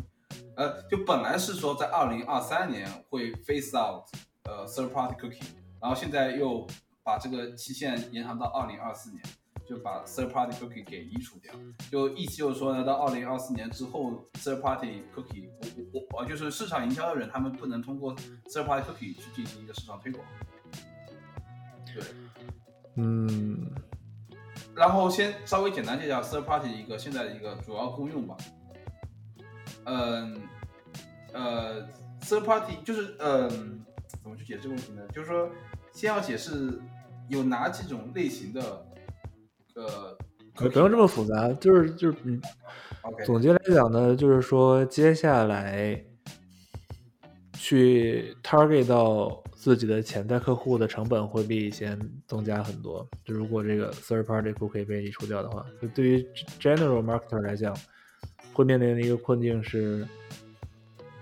Speaker 2: 呃，就本来是说在二零二三年会 face out 呃 third party cookie，然后现在又把这个期限延长到二零二四年，就把 third party cookie 给移除掉，就意思就是说呢，到二零二四年之后 third party cookie，我我我就是市场营销的人，他们不能通过 third party cookie 去进行一个市场推广。对，
Speaker 1: 嗯，
Speaker 2: 然后先稍微简单介绍 third party 一个现在的一个主要功用吧。嗯，呃，third party 就是嗯，怎么去解释这个问题呢？就是说，先要解释有哪几种类型的，呃，
Speaker 1: 不用这么复杂，就是就是嗯，总结来讲呢，就是说接下来去 target 到自己的潜在客户的成本会比以前增加很多。就如果这个 third party 不可以被移除掉的话，就对于 general marketer 来讲。会面临的一个困境是，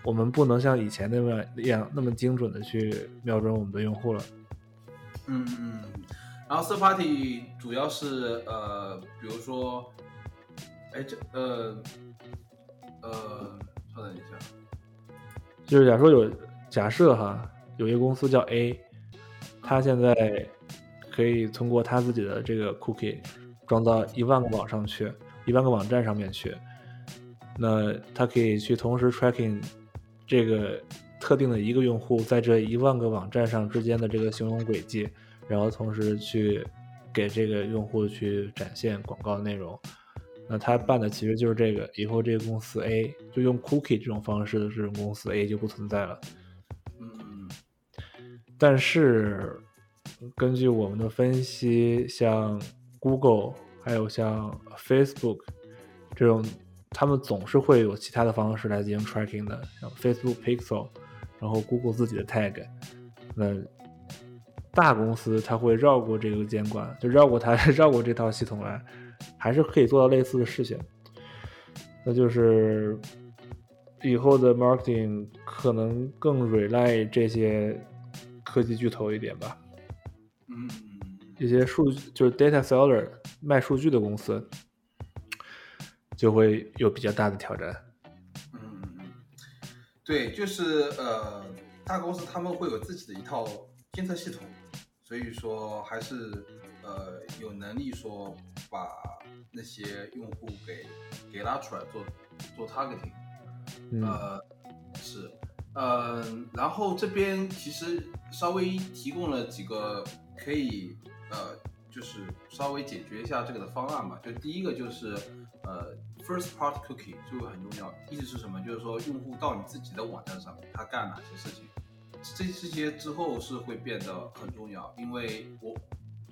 Speaker 1: 我们不能像以前那么样那么精准的去瞄准我们的用户了。
Speaker 2: 嗯嗯，然后 third party 主要是呃，比如说，哎这呃呃，稍等一下，
Speaker 1: 就是假如说有假设哈，有一个公司叫 A，他现在可以通过他自己的这个 cookie 装到一万个网上去，一万个网站上面去。那它可以去同时 tracking 这个特定的一个用户在这一万个网站上之间的这个行动轨迹，然后同时去给这个用户去展现广告内容。那他办的其实就是这个，以后这个公司 A 就用 cookie 这种方式的这种公司 A 就不存在了。
Speaker 2: 嗯，
Speaker 1: 但是根据我们的分析，像 Google 还有像 Facebook 这种，他们总是会有其他的方式来进行 tracking 的，像 Facebook Pixel，然后 Google 自己的 tag。那大公司它会绕过这个监管，就绕过它，<laughs> 绕过这套系统来。还是可以做到类似的事情，那就是以后的 marketing 可能更 rely 这些科技巨头一点吧。
Speaker 2: 嗯，
Speaker 1: 一些数据就是 data seller 卖数据的公司就会有比较大的挑战。
Speaker 2: 嗯对，就是呃，大公司他们会有自己的一套监测系统，所以说还是呃有能力说把。那些用户给给拉出来做做 targeting，呃是，嗯，然后这边其实稍微提供了几个可以呃就是稍微解决一下这个的方案嘛。就第一个就是呃 first part cookie 这个很重要，意思是什么？就是说用户到你自己的网站上面，他干哪些事情，这这些之后是会变得很重要，因为我。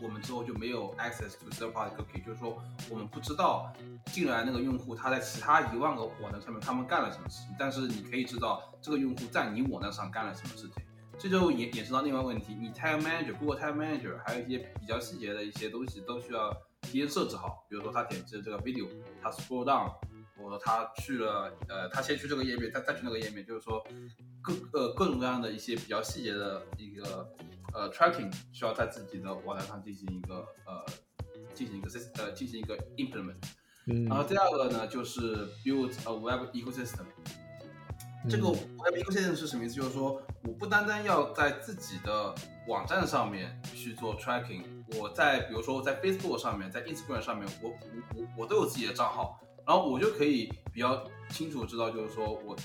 Speaker 2: 我们之后就没有 access to third party cookie，就是说我们不知道进来那个用户他在其他一万个网站上面他们干了什么事情，但是你可以知道这个用户在你网站上干了什么事情，这就衍衍生到另外问题，你 tag manager、Google tag manager 还有一些比较细节的一些东西都需要提前设置好，比如说他点击了这个 video，他 scroll down，或者说他去了呃他先去这个页面，再再去那个页面，就是说各呃各种各样的一些比较细节的一个。呃，tracking 需要在自己的网站上进行一个呃，进行一个 system 呃，进行一个 implement。
Speaker 1: 嗯。
Speaker 2: 然后第二个呢，就是 build a web ecosystem。这个 web ecosystem 是什么意思？就是说我不单单要在自己的网站上面去做 tracking，我在比如说我在 Facebook 上面，在 Instagram 上面，我我我我都有自己的账号，然后我就可以比较清楚知道，就是说我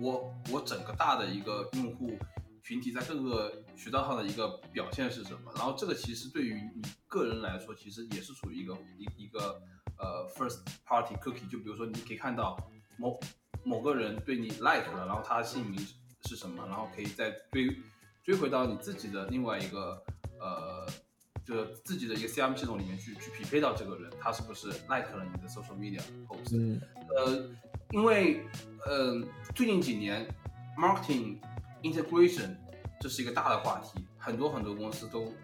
Speaker 2: 我我整个大的一个用户。群体在各个渠道上的一个表现是什么？然后这个其实对于你个人来说，其实也是属于一个一一个呃 first party cookie。就比如说，你可以看到某某个人对你 like 了，然后他的姓名是什么，然后可以再追追回到你自己的另外一个呃，就是自己的一个 CRM 系统里面去去匹配到这个人，他是不是 like 了你的 social media post？
Speaker 1: 嗯，
Speaker 2: 呃，因为呃最近几年 marketing。Integration，这是一个大的话题，很多很多公司都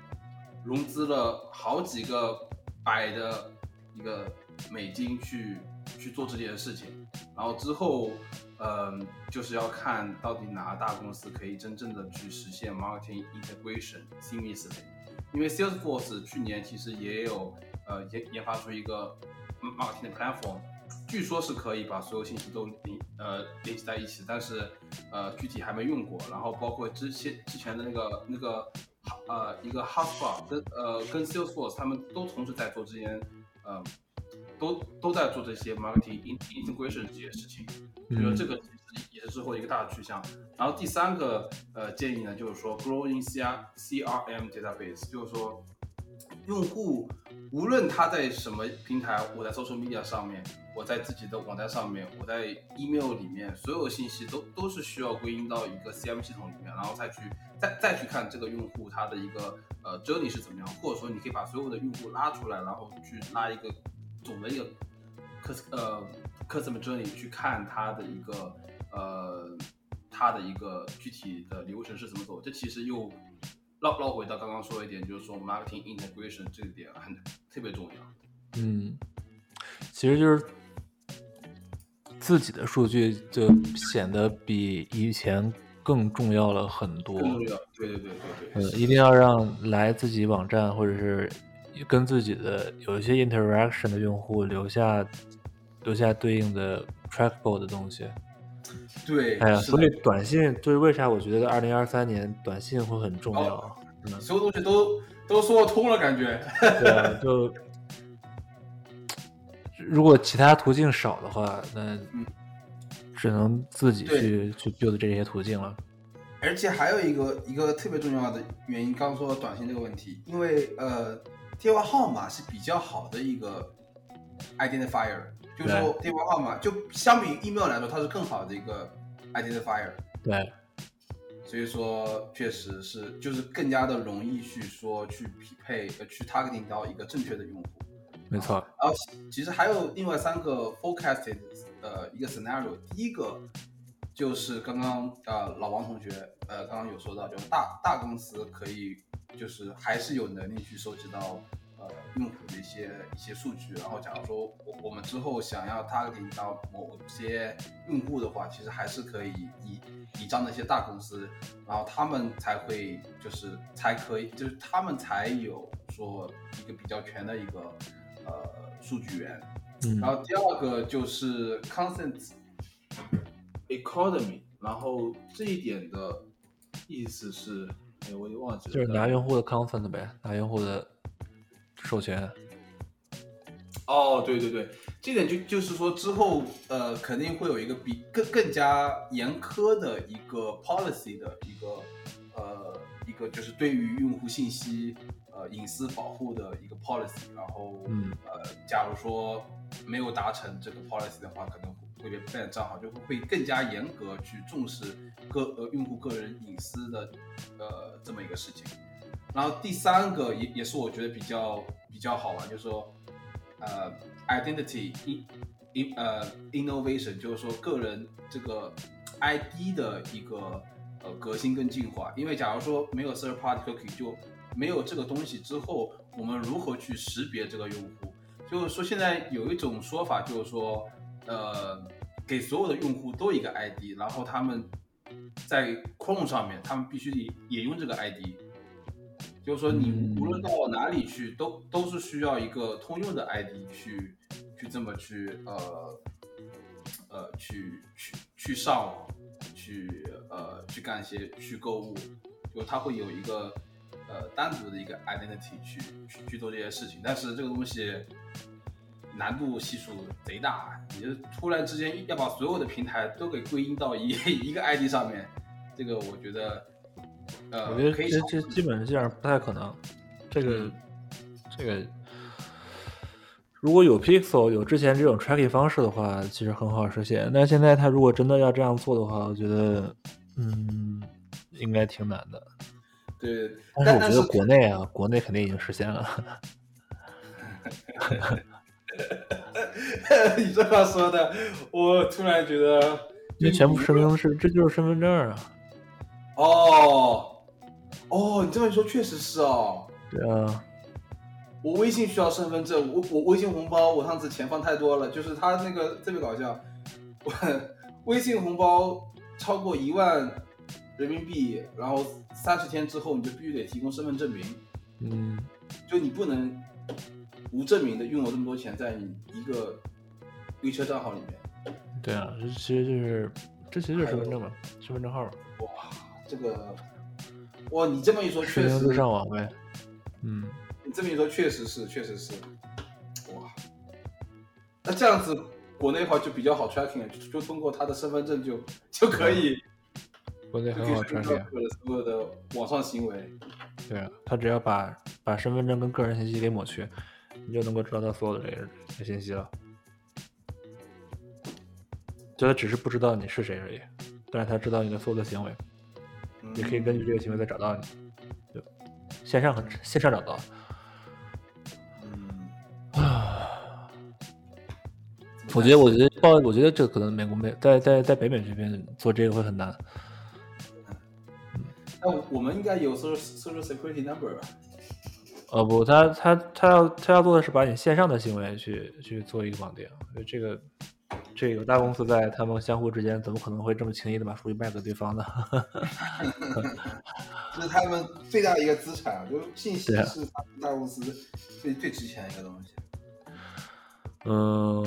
Speaker 2: 融资了好几个百的一个美金去去做这件事情，然后之后，嗯，就是要看到底哪个大公司可以真正的去实现 marketing integration seamlessly，因为 Salesforce 去年其实也有呃研研发出一个 marketing platform。据说是可以把所有信息都联呃联系在一起，但是呃具体还没用过。然后包括之前之前的那个那个呃一个 HubSpot 跟呃跟 Salesforce 他们都同时在做这些呃都都在做这些 marketing integration 这些事情，所以说这个也是之后一个大的趋向。然后第三个呃建议呢就是说 growing C R C R M database，就是说用户无论他在什么平台，我在 social media 上面。我在自己的网站上面，我在 email 里面，所有信息都都是需要归因到一个 CM 系统里面，然后再去再再去看这个用户他的一个呃 journey 是怎么样，或者说你可以把所有的用户拉出来，然后去拉一个总的一个 cus 呃 customer journey 去看他的一个呃它的一个具体的流程是怎么走。这其实又绕绕回到刚刚说的一点，就是说 marketing integration 这个点很特别重要。
Speaker 1: 嗯，其实就是。自己的数据就显得比以前更重要了很多。
Speaker 2: 重要，对对对对对。
Speaker 1: 呃，一定要让来自己网站或者是跟自己的有一些 interaction 的用户留下留下对应的 trackable 的东西。
Speaker 2: 对。
Speaker 1: 哎呀，所以短信就是为啥我觉得二零二三年短信会很重要。
Speaker 2: 嗯。所有东西都都说通了，感觉。
Speaker 1: 对啊，就。<laughs> 如果其他途径少的话，那只能自己
Speaker 2: 对
Speaker 1: 去去 build 这些途径了。
Speaker 2: 而且还有一个一个特别重要的原因，刚刚说短信这个问题，因为呃，电话号码是比较好的一个 identifier，就是说电话号码就相比于 email 来说，它是更好的一个 identifier，
Speaker 1: 对，
Speaker 2: 所以说确实是就是更加的容易去说去匹配呃去 targeting 到一个正确的用户。
Speaker 1: 没错，
Speaker 2: 然后其其实还有另外三个 forecasted 呃一个 scenario，第一个就是刚刚呃老王同学呃刚刚有说到，就是大大公司可以就是还是有能力去收集到呃用户的一些一些数据，然后假如说我我们之后想要 targeting 到某些用户的话，其实还是可以倚倚仗那些大公司，然后他们才会就是才可以就是他们才有说一个比较全的一个呃数据源。
Speaker 1: 嗯
Speaker 2: 然后第二个就是 consent economy，然后这一点的意思是，哎，我也忘记了，
Speaker 1: 就是拿用户的 consent 呗，拿用户的授权。
Speaker 2: 哦，对对对，这点就就是说之后呃肯定会有一个比更更加严苛的一个 policy 的一个呃一个就是对于用户信息呃隐私保护的一个 policy，然后
Speaker 1: 嗯
Speaker 2: 呃假如说没有达成这个 policy 的话，可能会被 ban 账号，就会会更加严格去重视个呃用户个人隐私的呃这么一个事情。然后第三个也也是我觉得比较比较好玩，就是说，呃，identity in in 呃 innovation，就是说个人这个 ID 的一个呃革新跟进化。因为假如说没有 third party cookie，就没有这个东西之后，我们如何去识别这个用户？就是说现在有一种说法，就是说，呃，给所有的用户都一个 ID，然后他们在 Chrome 上面，他们必须也也用这个 ID。就是说，你
Speaker 1: 嗯
Speaker 2: 无论到哪里去，都都是需要一个通用的 ID 去去这么去呃呃去去去上网，去呃去干一些去购物，就它会有一个呃单独的一个 identity 去去去做这些事情。但是这个东西难度系数贼大，你就突然之间要把所有的平台都给归因到一 <laughs> 一个 ID 上面，这个我觉得。呃，
Speaker 1: 我觉得这这基本上不太可能。这个
Speaker 2: 嗯
Speaker 1: 这个，如果有 Pixel 有之前这种 tracking 方式的话，其实很好实现。但是现在他如果真的要这样做的话，我觉得嗯，应该挺难的。
Speaker 2: 对，
Speaker 1: 但是我觉得国内啊，国内肯定已经实现了。<laughs>
Speaker 2: 你这话说的，我突然觉得，
Speaker 1: 因为全部实名是，这就是身份证啊。
Speaker 2: 哦，哦，你这么一说确实是哦。
Speaker 1: 对啊，
Speaker 2: 我微信需要身份证，我我微信红包，我上次钱放太多了，就是他那个特别搞笑，我微信红包超过一万人民币，然后三十天之后你就必须得提供身份证明，
Speaker 1: 嗯，
Speaker 2: 就你不能无证明的用了这么多钱在你一个微车账号里面。
Speaker 1: 对啊，这其实就是这其实就是身份证嘛，身份证号，
Speaker 2: 哇，这个，哇，你这么一说，确实
Speaker 1: 上网呗。嗯，
Speaker 2: 你这么一说，确实是，确实是，哇，那这样子国内的话就比较好 tracking，了就就通过他的身份证就就可以，
Speaker 1: 国内很好 tracking
Speaker 2: 到。所有的网上行为。
Speaker 1: 对啊，他只要把把身份证跟个人信息给抹去，你就能够知道他所有的这些信息了。就他只是不知道你是谁而已，但是他知道你的所有的行为，
Speaker 2: 嗯
Speaker 1: 也可以根据这个行为再找到你。就线上很线上找到
Speaker 2: 嗯，
Speaker 1: 啊。我觉得，我觉得报，我觉得这可能美国美在在在北美这边做这个会很难。
Speaker 2: 那我们应该有 social social security number 吧？
Speaker 1: 呃不，他他他要他要做的是把你线上的行为去去做一个绑定，所以这个这个有大公司在，他们相互之间怎么可能会这么轻易的把数据卖给对方呢？<laughs>
Speaker 2: 这是他们最大的一个资产，就是信息是他们大公司最最值钱的一个东西。
Speaker 1: 嗯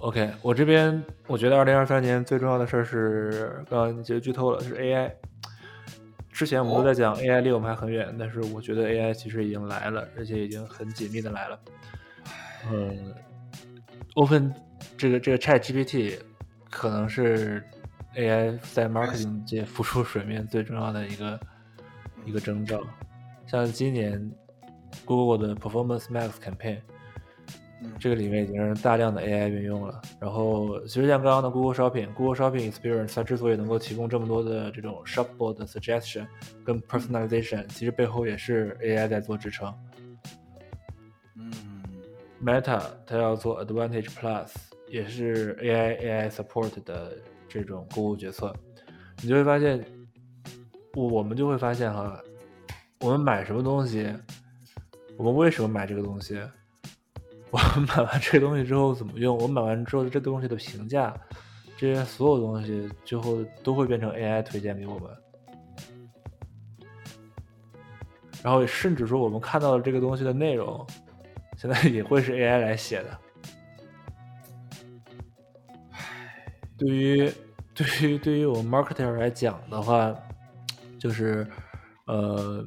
Speaker 1: ，OK，我这边我觉得二零二三年最重要的事儿是，刚刚你其实剧透了，是 AI。之前我们都在讲 AI 离我们还很远，但是我觉得 AI 其实已经来了，而且已经很紧密的来了。嗯，Open 这个这个 Chat GPT 可能是 AI 在 marketing 界浮出水面最重要的一个一个征兆。像今年 Google 的 Performance Max campaign，
Speaker 2: 嗯
Speaker 1: 这个里面已经是大量的 AI 运用了。然后，其实像刚刚的 Google Shopping，Google Shopping Experience 它之所以能够提供这么多的这种的 suggestion 跟 personalization，其实背后也是 AI 在做支撑。Meta 它要做 Advantage Plus，也是 AI AI support 的这种购物决策，你就会发现，我我们就会发现哈，我们买什么东西，我们为什么买这个东西，<laughs> 我们买完这个东西之后怎么用，我买完之后这东西的评价，这些所有东西最后都会变成 AI 推荐给我们。然后甚至说我们看到的这个东西的内容，现在也会是 AI 来写的。对于对于对于我们 marketer 来讲的话，就是呃，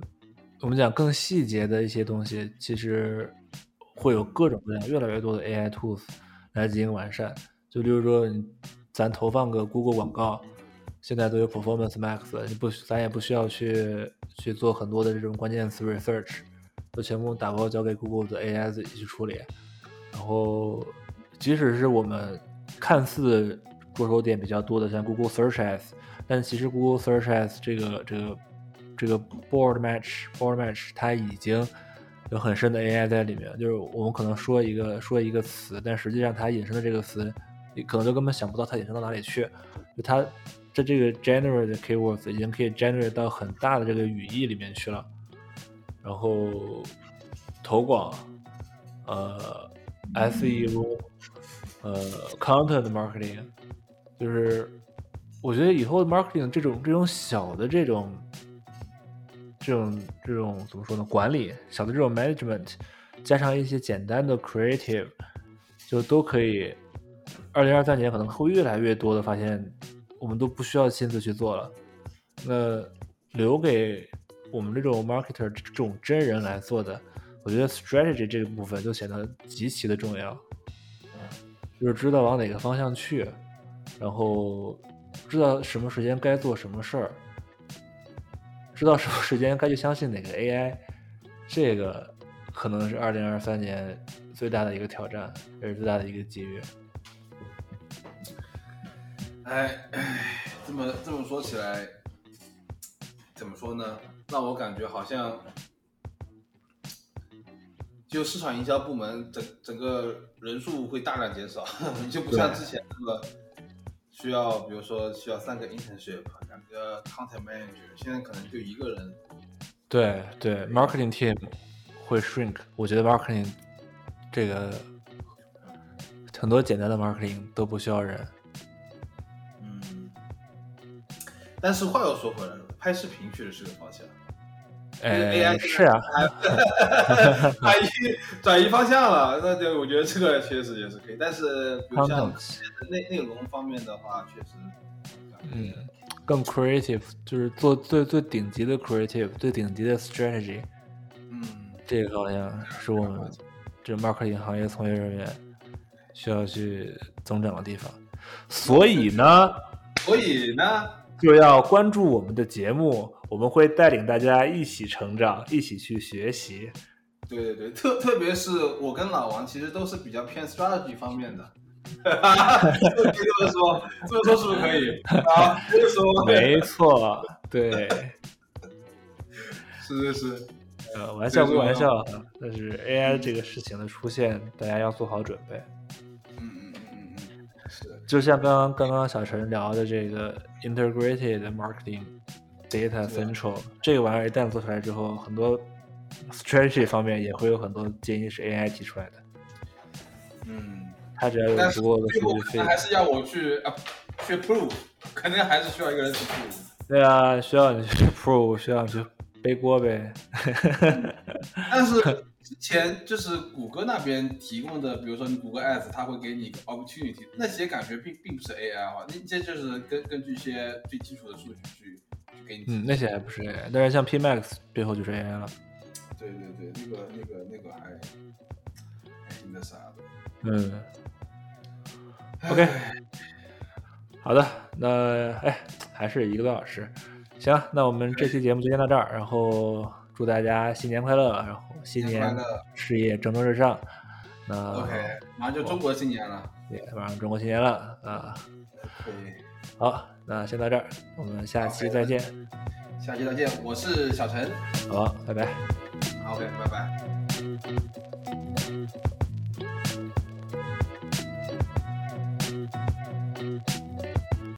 Speaker 1: 我们讲更细节的一些东西，其实会有各种各样越来越多的 AI tools 来进行完善。就例如说，咱投放个 Google 广告，现在都有 Performance Max，你不咱也不需要去去做很多的这种关键词 research，都全部打包交给 Google 的 AI 自己去处理。然后，即使是我们看似着手点比较多的，像 Google search as 但其实 Google search as 这个这个这个 Board Match Board Match 它已经有很深的 AI 在里面。就是我们可能说一个说一个词，但实际上它引申的这个词，你可能就根本想不到它引申到哪里去。就它在这个 generate keywords 已经可以 generate 到很大的这个语义里面去了。然后投广，呃，SEO，呃，content marketing，就是我觉得以后的 marketing 这种这种小的这种这种这种怎么说呢？管理小的这种 management，加上一些简单的 creative，就都可以。二零二三年可能会越来越多的发现，我们都不需要亲自去做了。那留给我们这种 marketer 这种真人来做的，我觉得 strategy 这个部分就显得极其的重要，就是知道往哪个方向去，然后知道什么时间该做什么事儿，知道什么时间该去相信哪个 AI，这个可能是二零二三年最大的一个挑战，也是最大的一个机遇。
Speaker 2: 哎，唉这么这么说起来，怎么说呢？让我感觉好像，就市场营销部门整整个人数会大量减少，<laughs> 就不像之前那么需要，比如说需要三个 internship，两个 content manager，现在可能就一个人。
Speaker 1: 对对，marketing team 会 shrink，我觉得 marketing 这个很多简单的 marketing 都不需要人。
Speaker 2: 嗯，但是话又说回来了，拍视频确实是个方向。AI
Speaker 1: 哎，是啊，<laughs>
Speaker 2: 转移转移方向了，那就我觉得这个确实也是可以。但是比如像内内容方面的话，确实，
Speaker 1: 嗯，更 creative，就是做最最顶级的 creative，最顶级的 strategy，
Speaker 2: 嗯，
Speaker 1: 这个好像是我们这 marketing 行业从业人员需要去增长的地方。所以呢，
Speaker 2: 所以呢，
Speaker 1: 就要关注我们的节目，我们会带领大家一起成长，一起去学习。
Speaker 2: 对对对，特特别是我跟老王其实都是比较偏 strategy 方面的。哈哈这么说，这么说是不是可以？啊，这么说，
Speaker 1: 没错，对，
Speaker 2: 是是是，
Speaker 1: 呃，玩笑归玩笑啊，但是 AI 这个事情的出现，大家要做好准备。就像刚刚刚刚小陈聊的这个 integrated marketing data central 这个玩意儿一旦做出来之后，很多 strategy 方面也会有很多建议是 AI 提出来的。
Speaker 2: 嗯。
Speaker 1: 他只要有足够的数据费
Speaker 2: 还是要我去啊去 prove，<laughs> 肯定还是需要一个人去 prove。
Speaker 1: 对啊，需要你去 prove，需要你去背锅呗。<laughs>
Speaker 2: 但是之前就是谷歌那边提供的，比如说你谷歌 Ads，它会给你一个 opportunity，那些感觉并并不是 AI 啊，那些就是根根据一些最基础的数据去去给你。
Speaker 1: 嗯，那些还不是 AI，但是像 P-Max 背后就是 AI 了。
Speaker 2: 对对对，那个那个那个还还挺那啥的。
Speaker 1: 嗯，OK，好的，那哎，还是一个多小时。行，那我们这期节目就先到这儿，然后祝大家新年快乐，然后新年事业蒸蒸日上。那
Speaker 2: OK，马上就中国新年了，
Speaker 1: 对，马上中国新年了啊。
Speaker 2: 对，
Speaker 1: 好，那先到这儿，我们下期再见。
Speaker 2: 下期再见，我是小陈。
Speaker 1: 好，拜拜。
Speaker 2: OK，拜拜。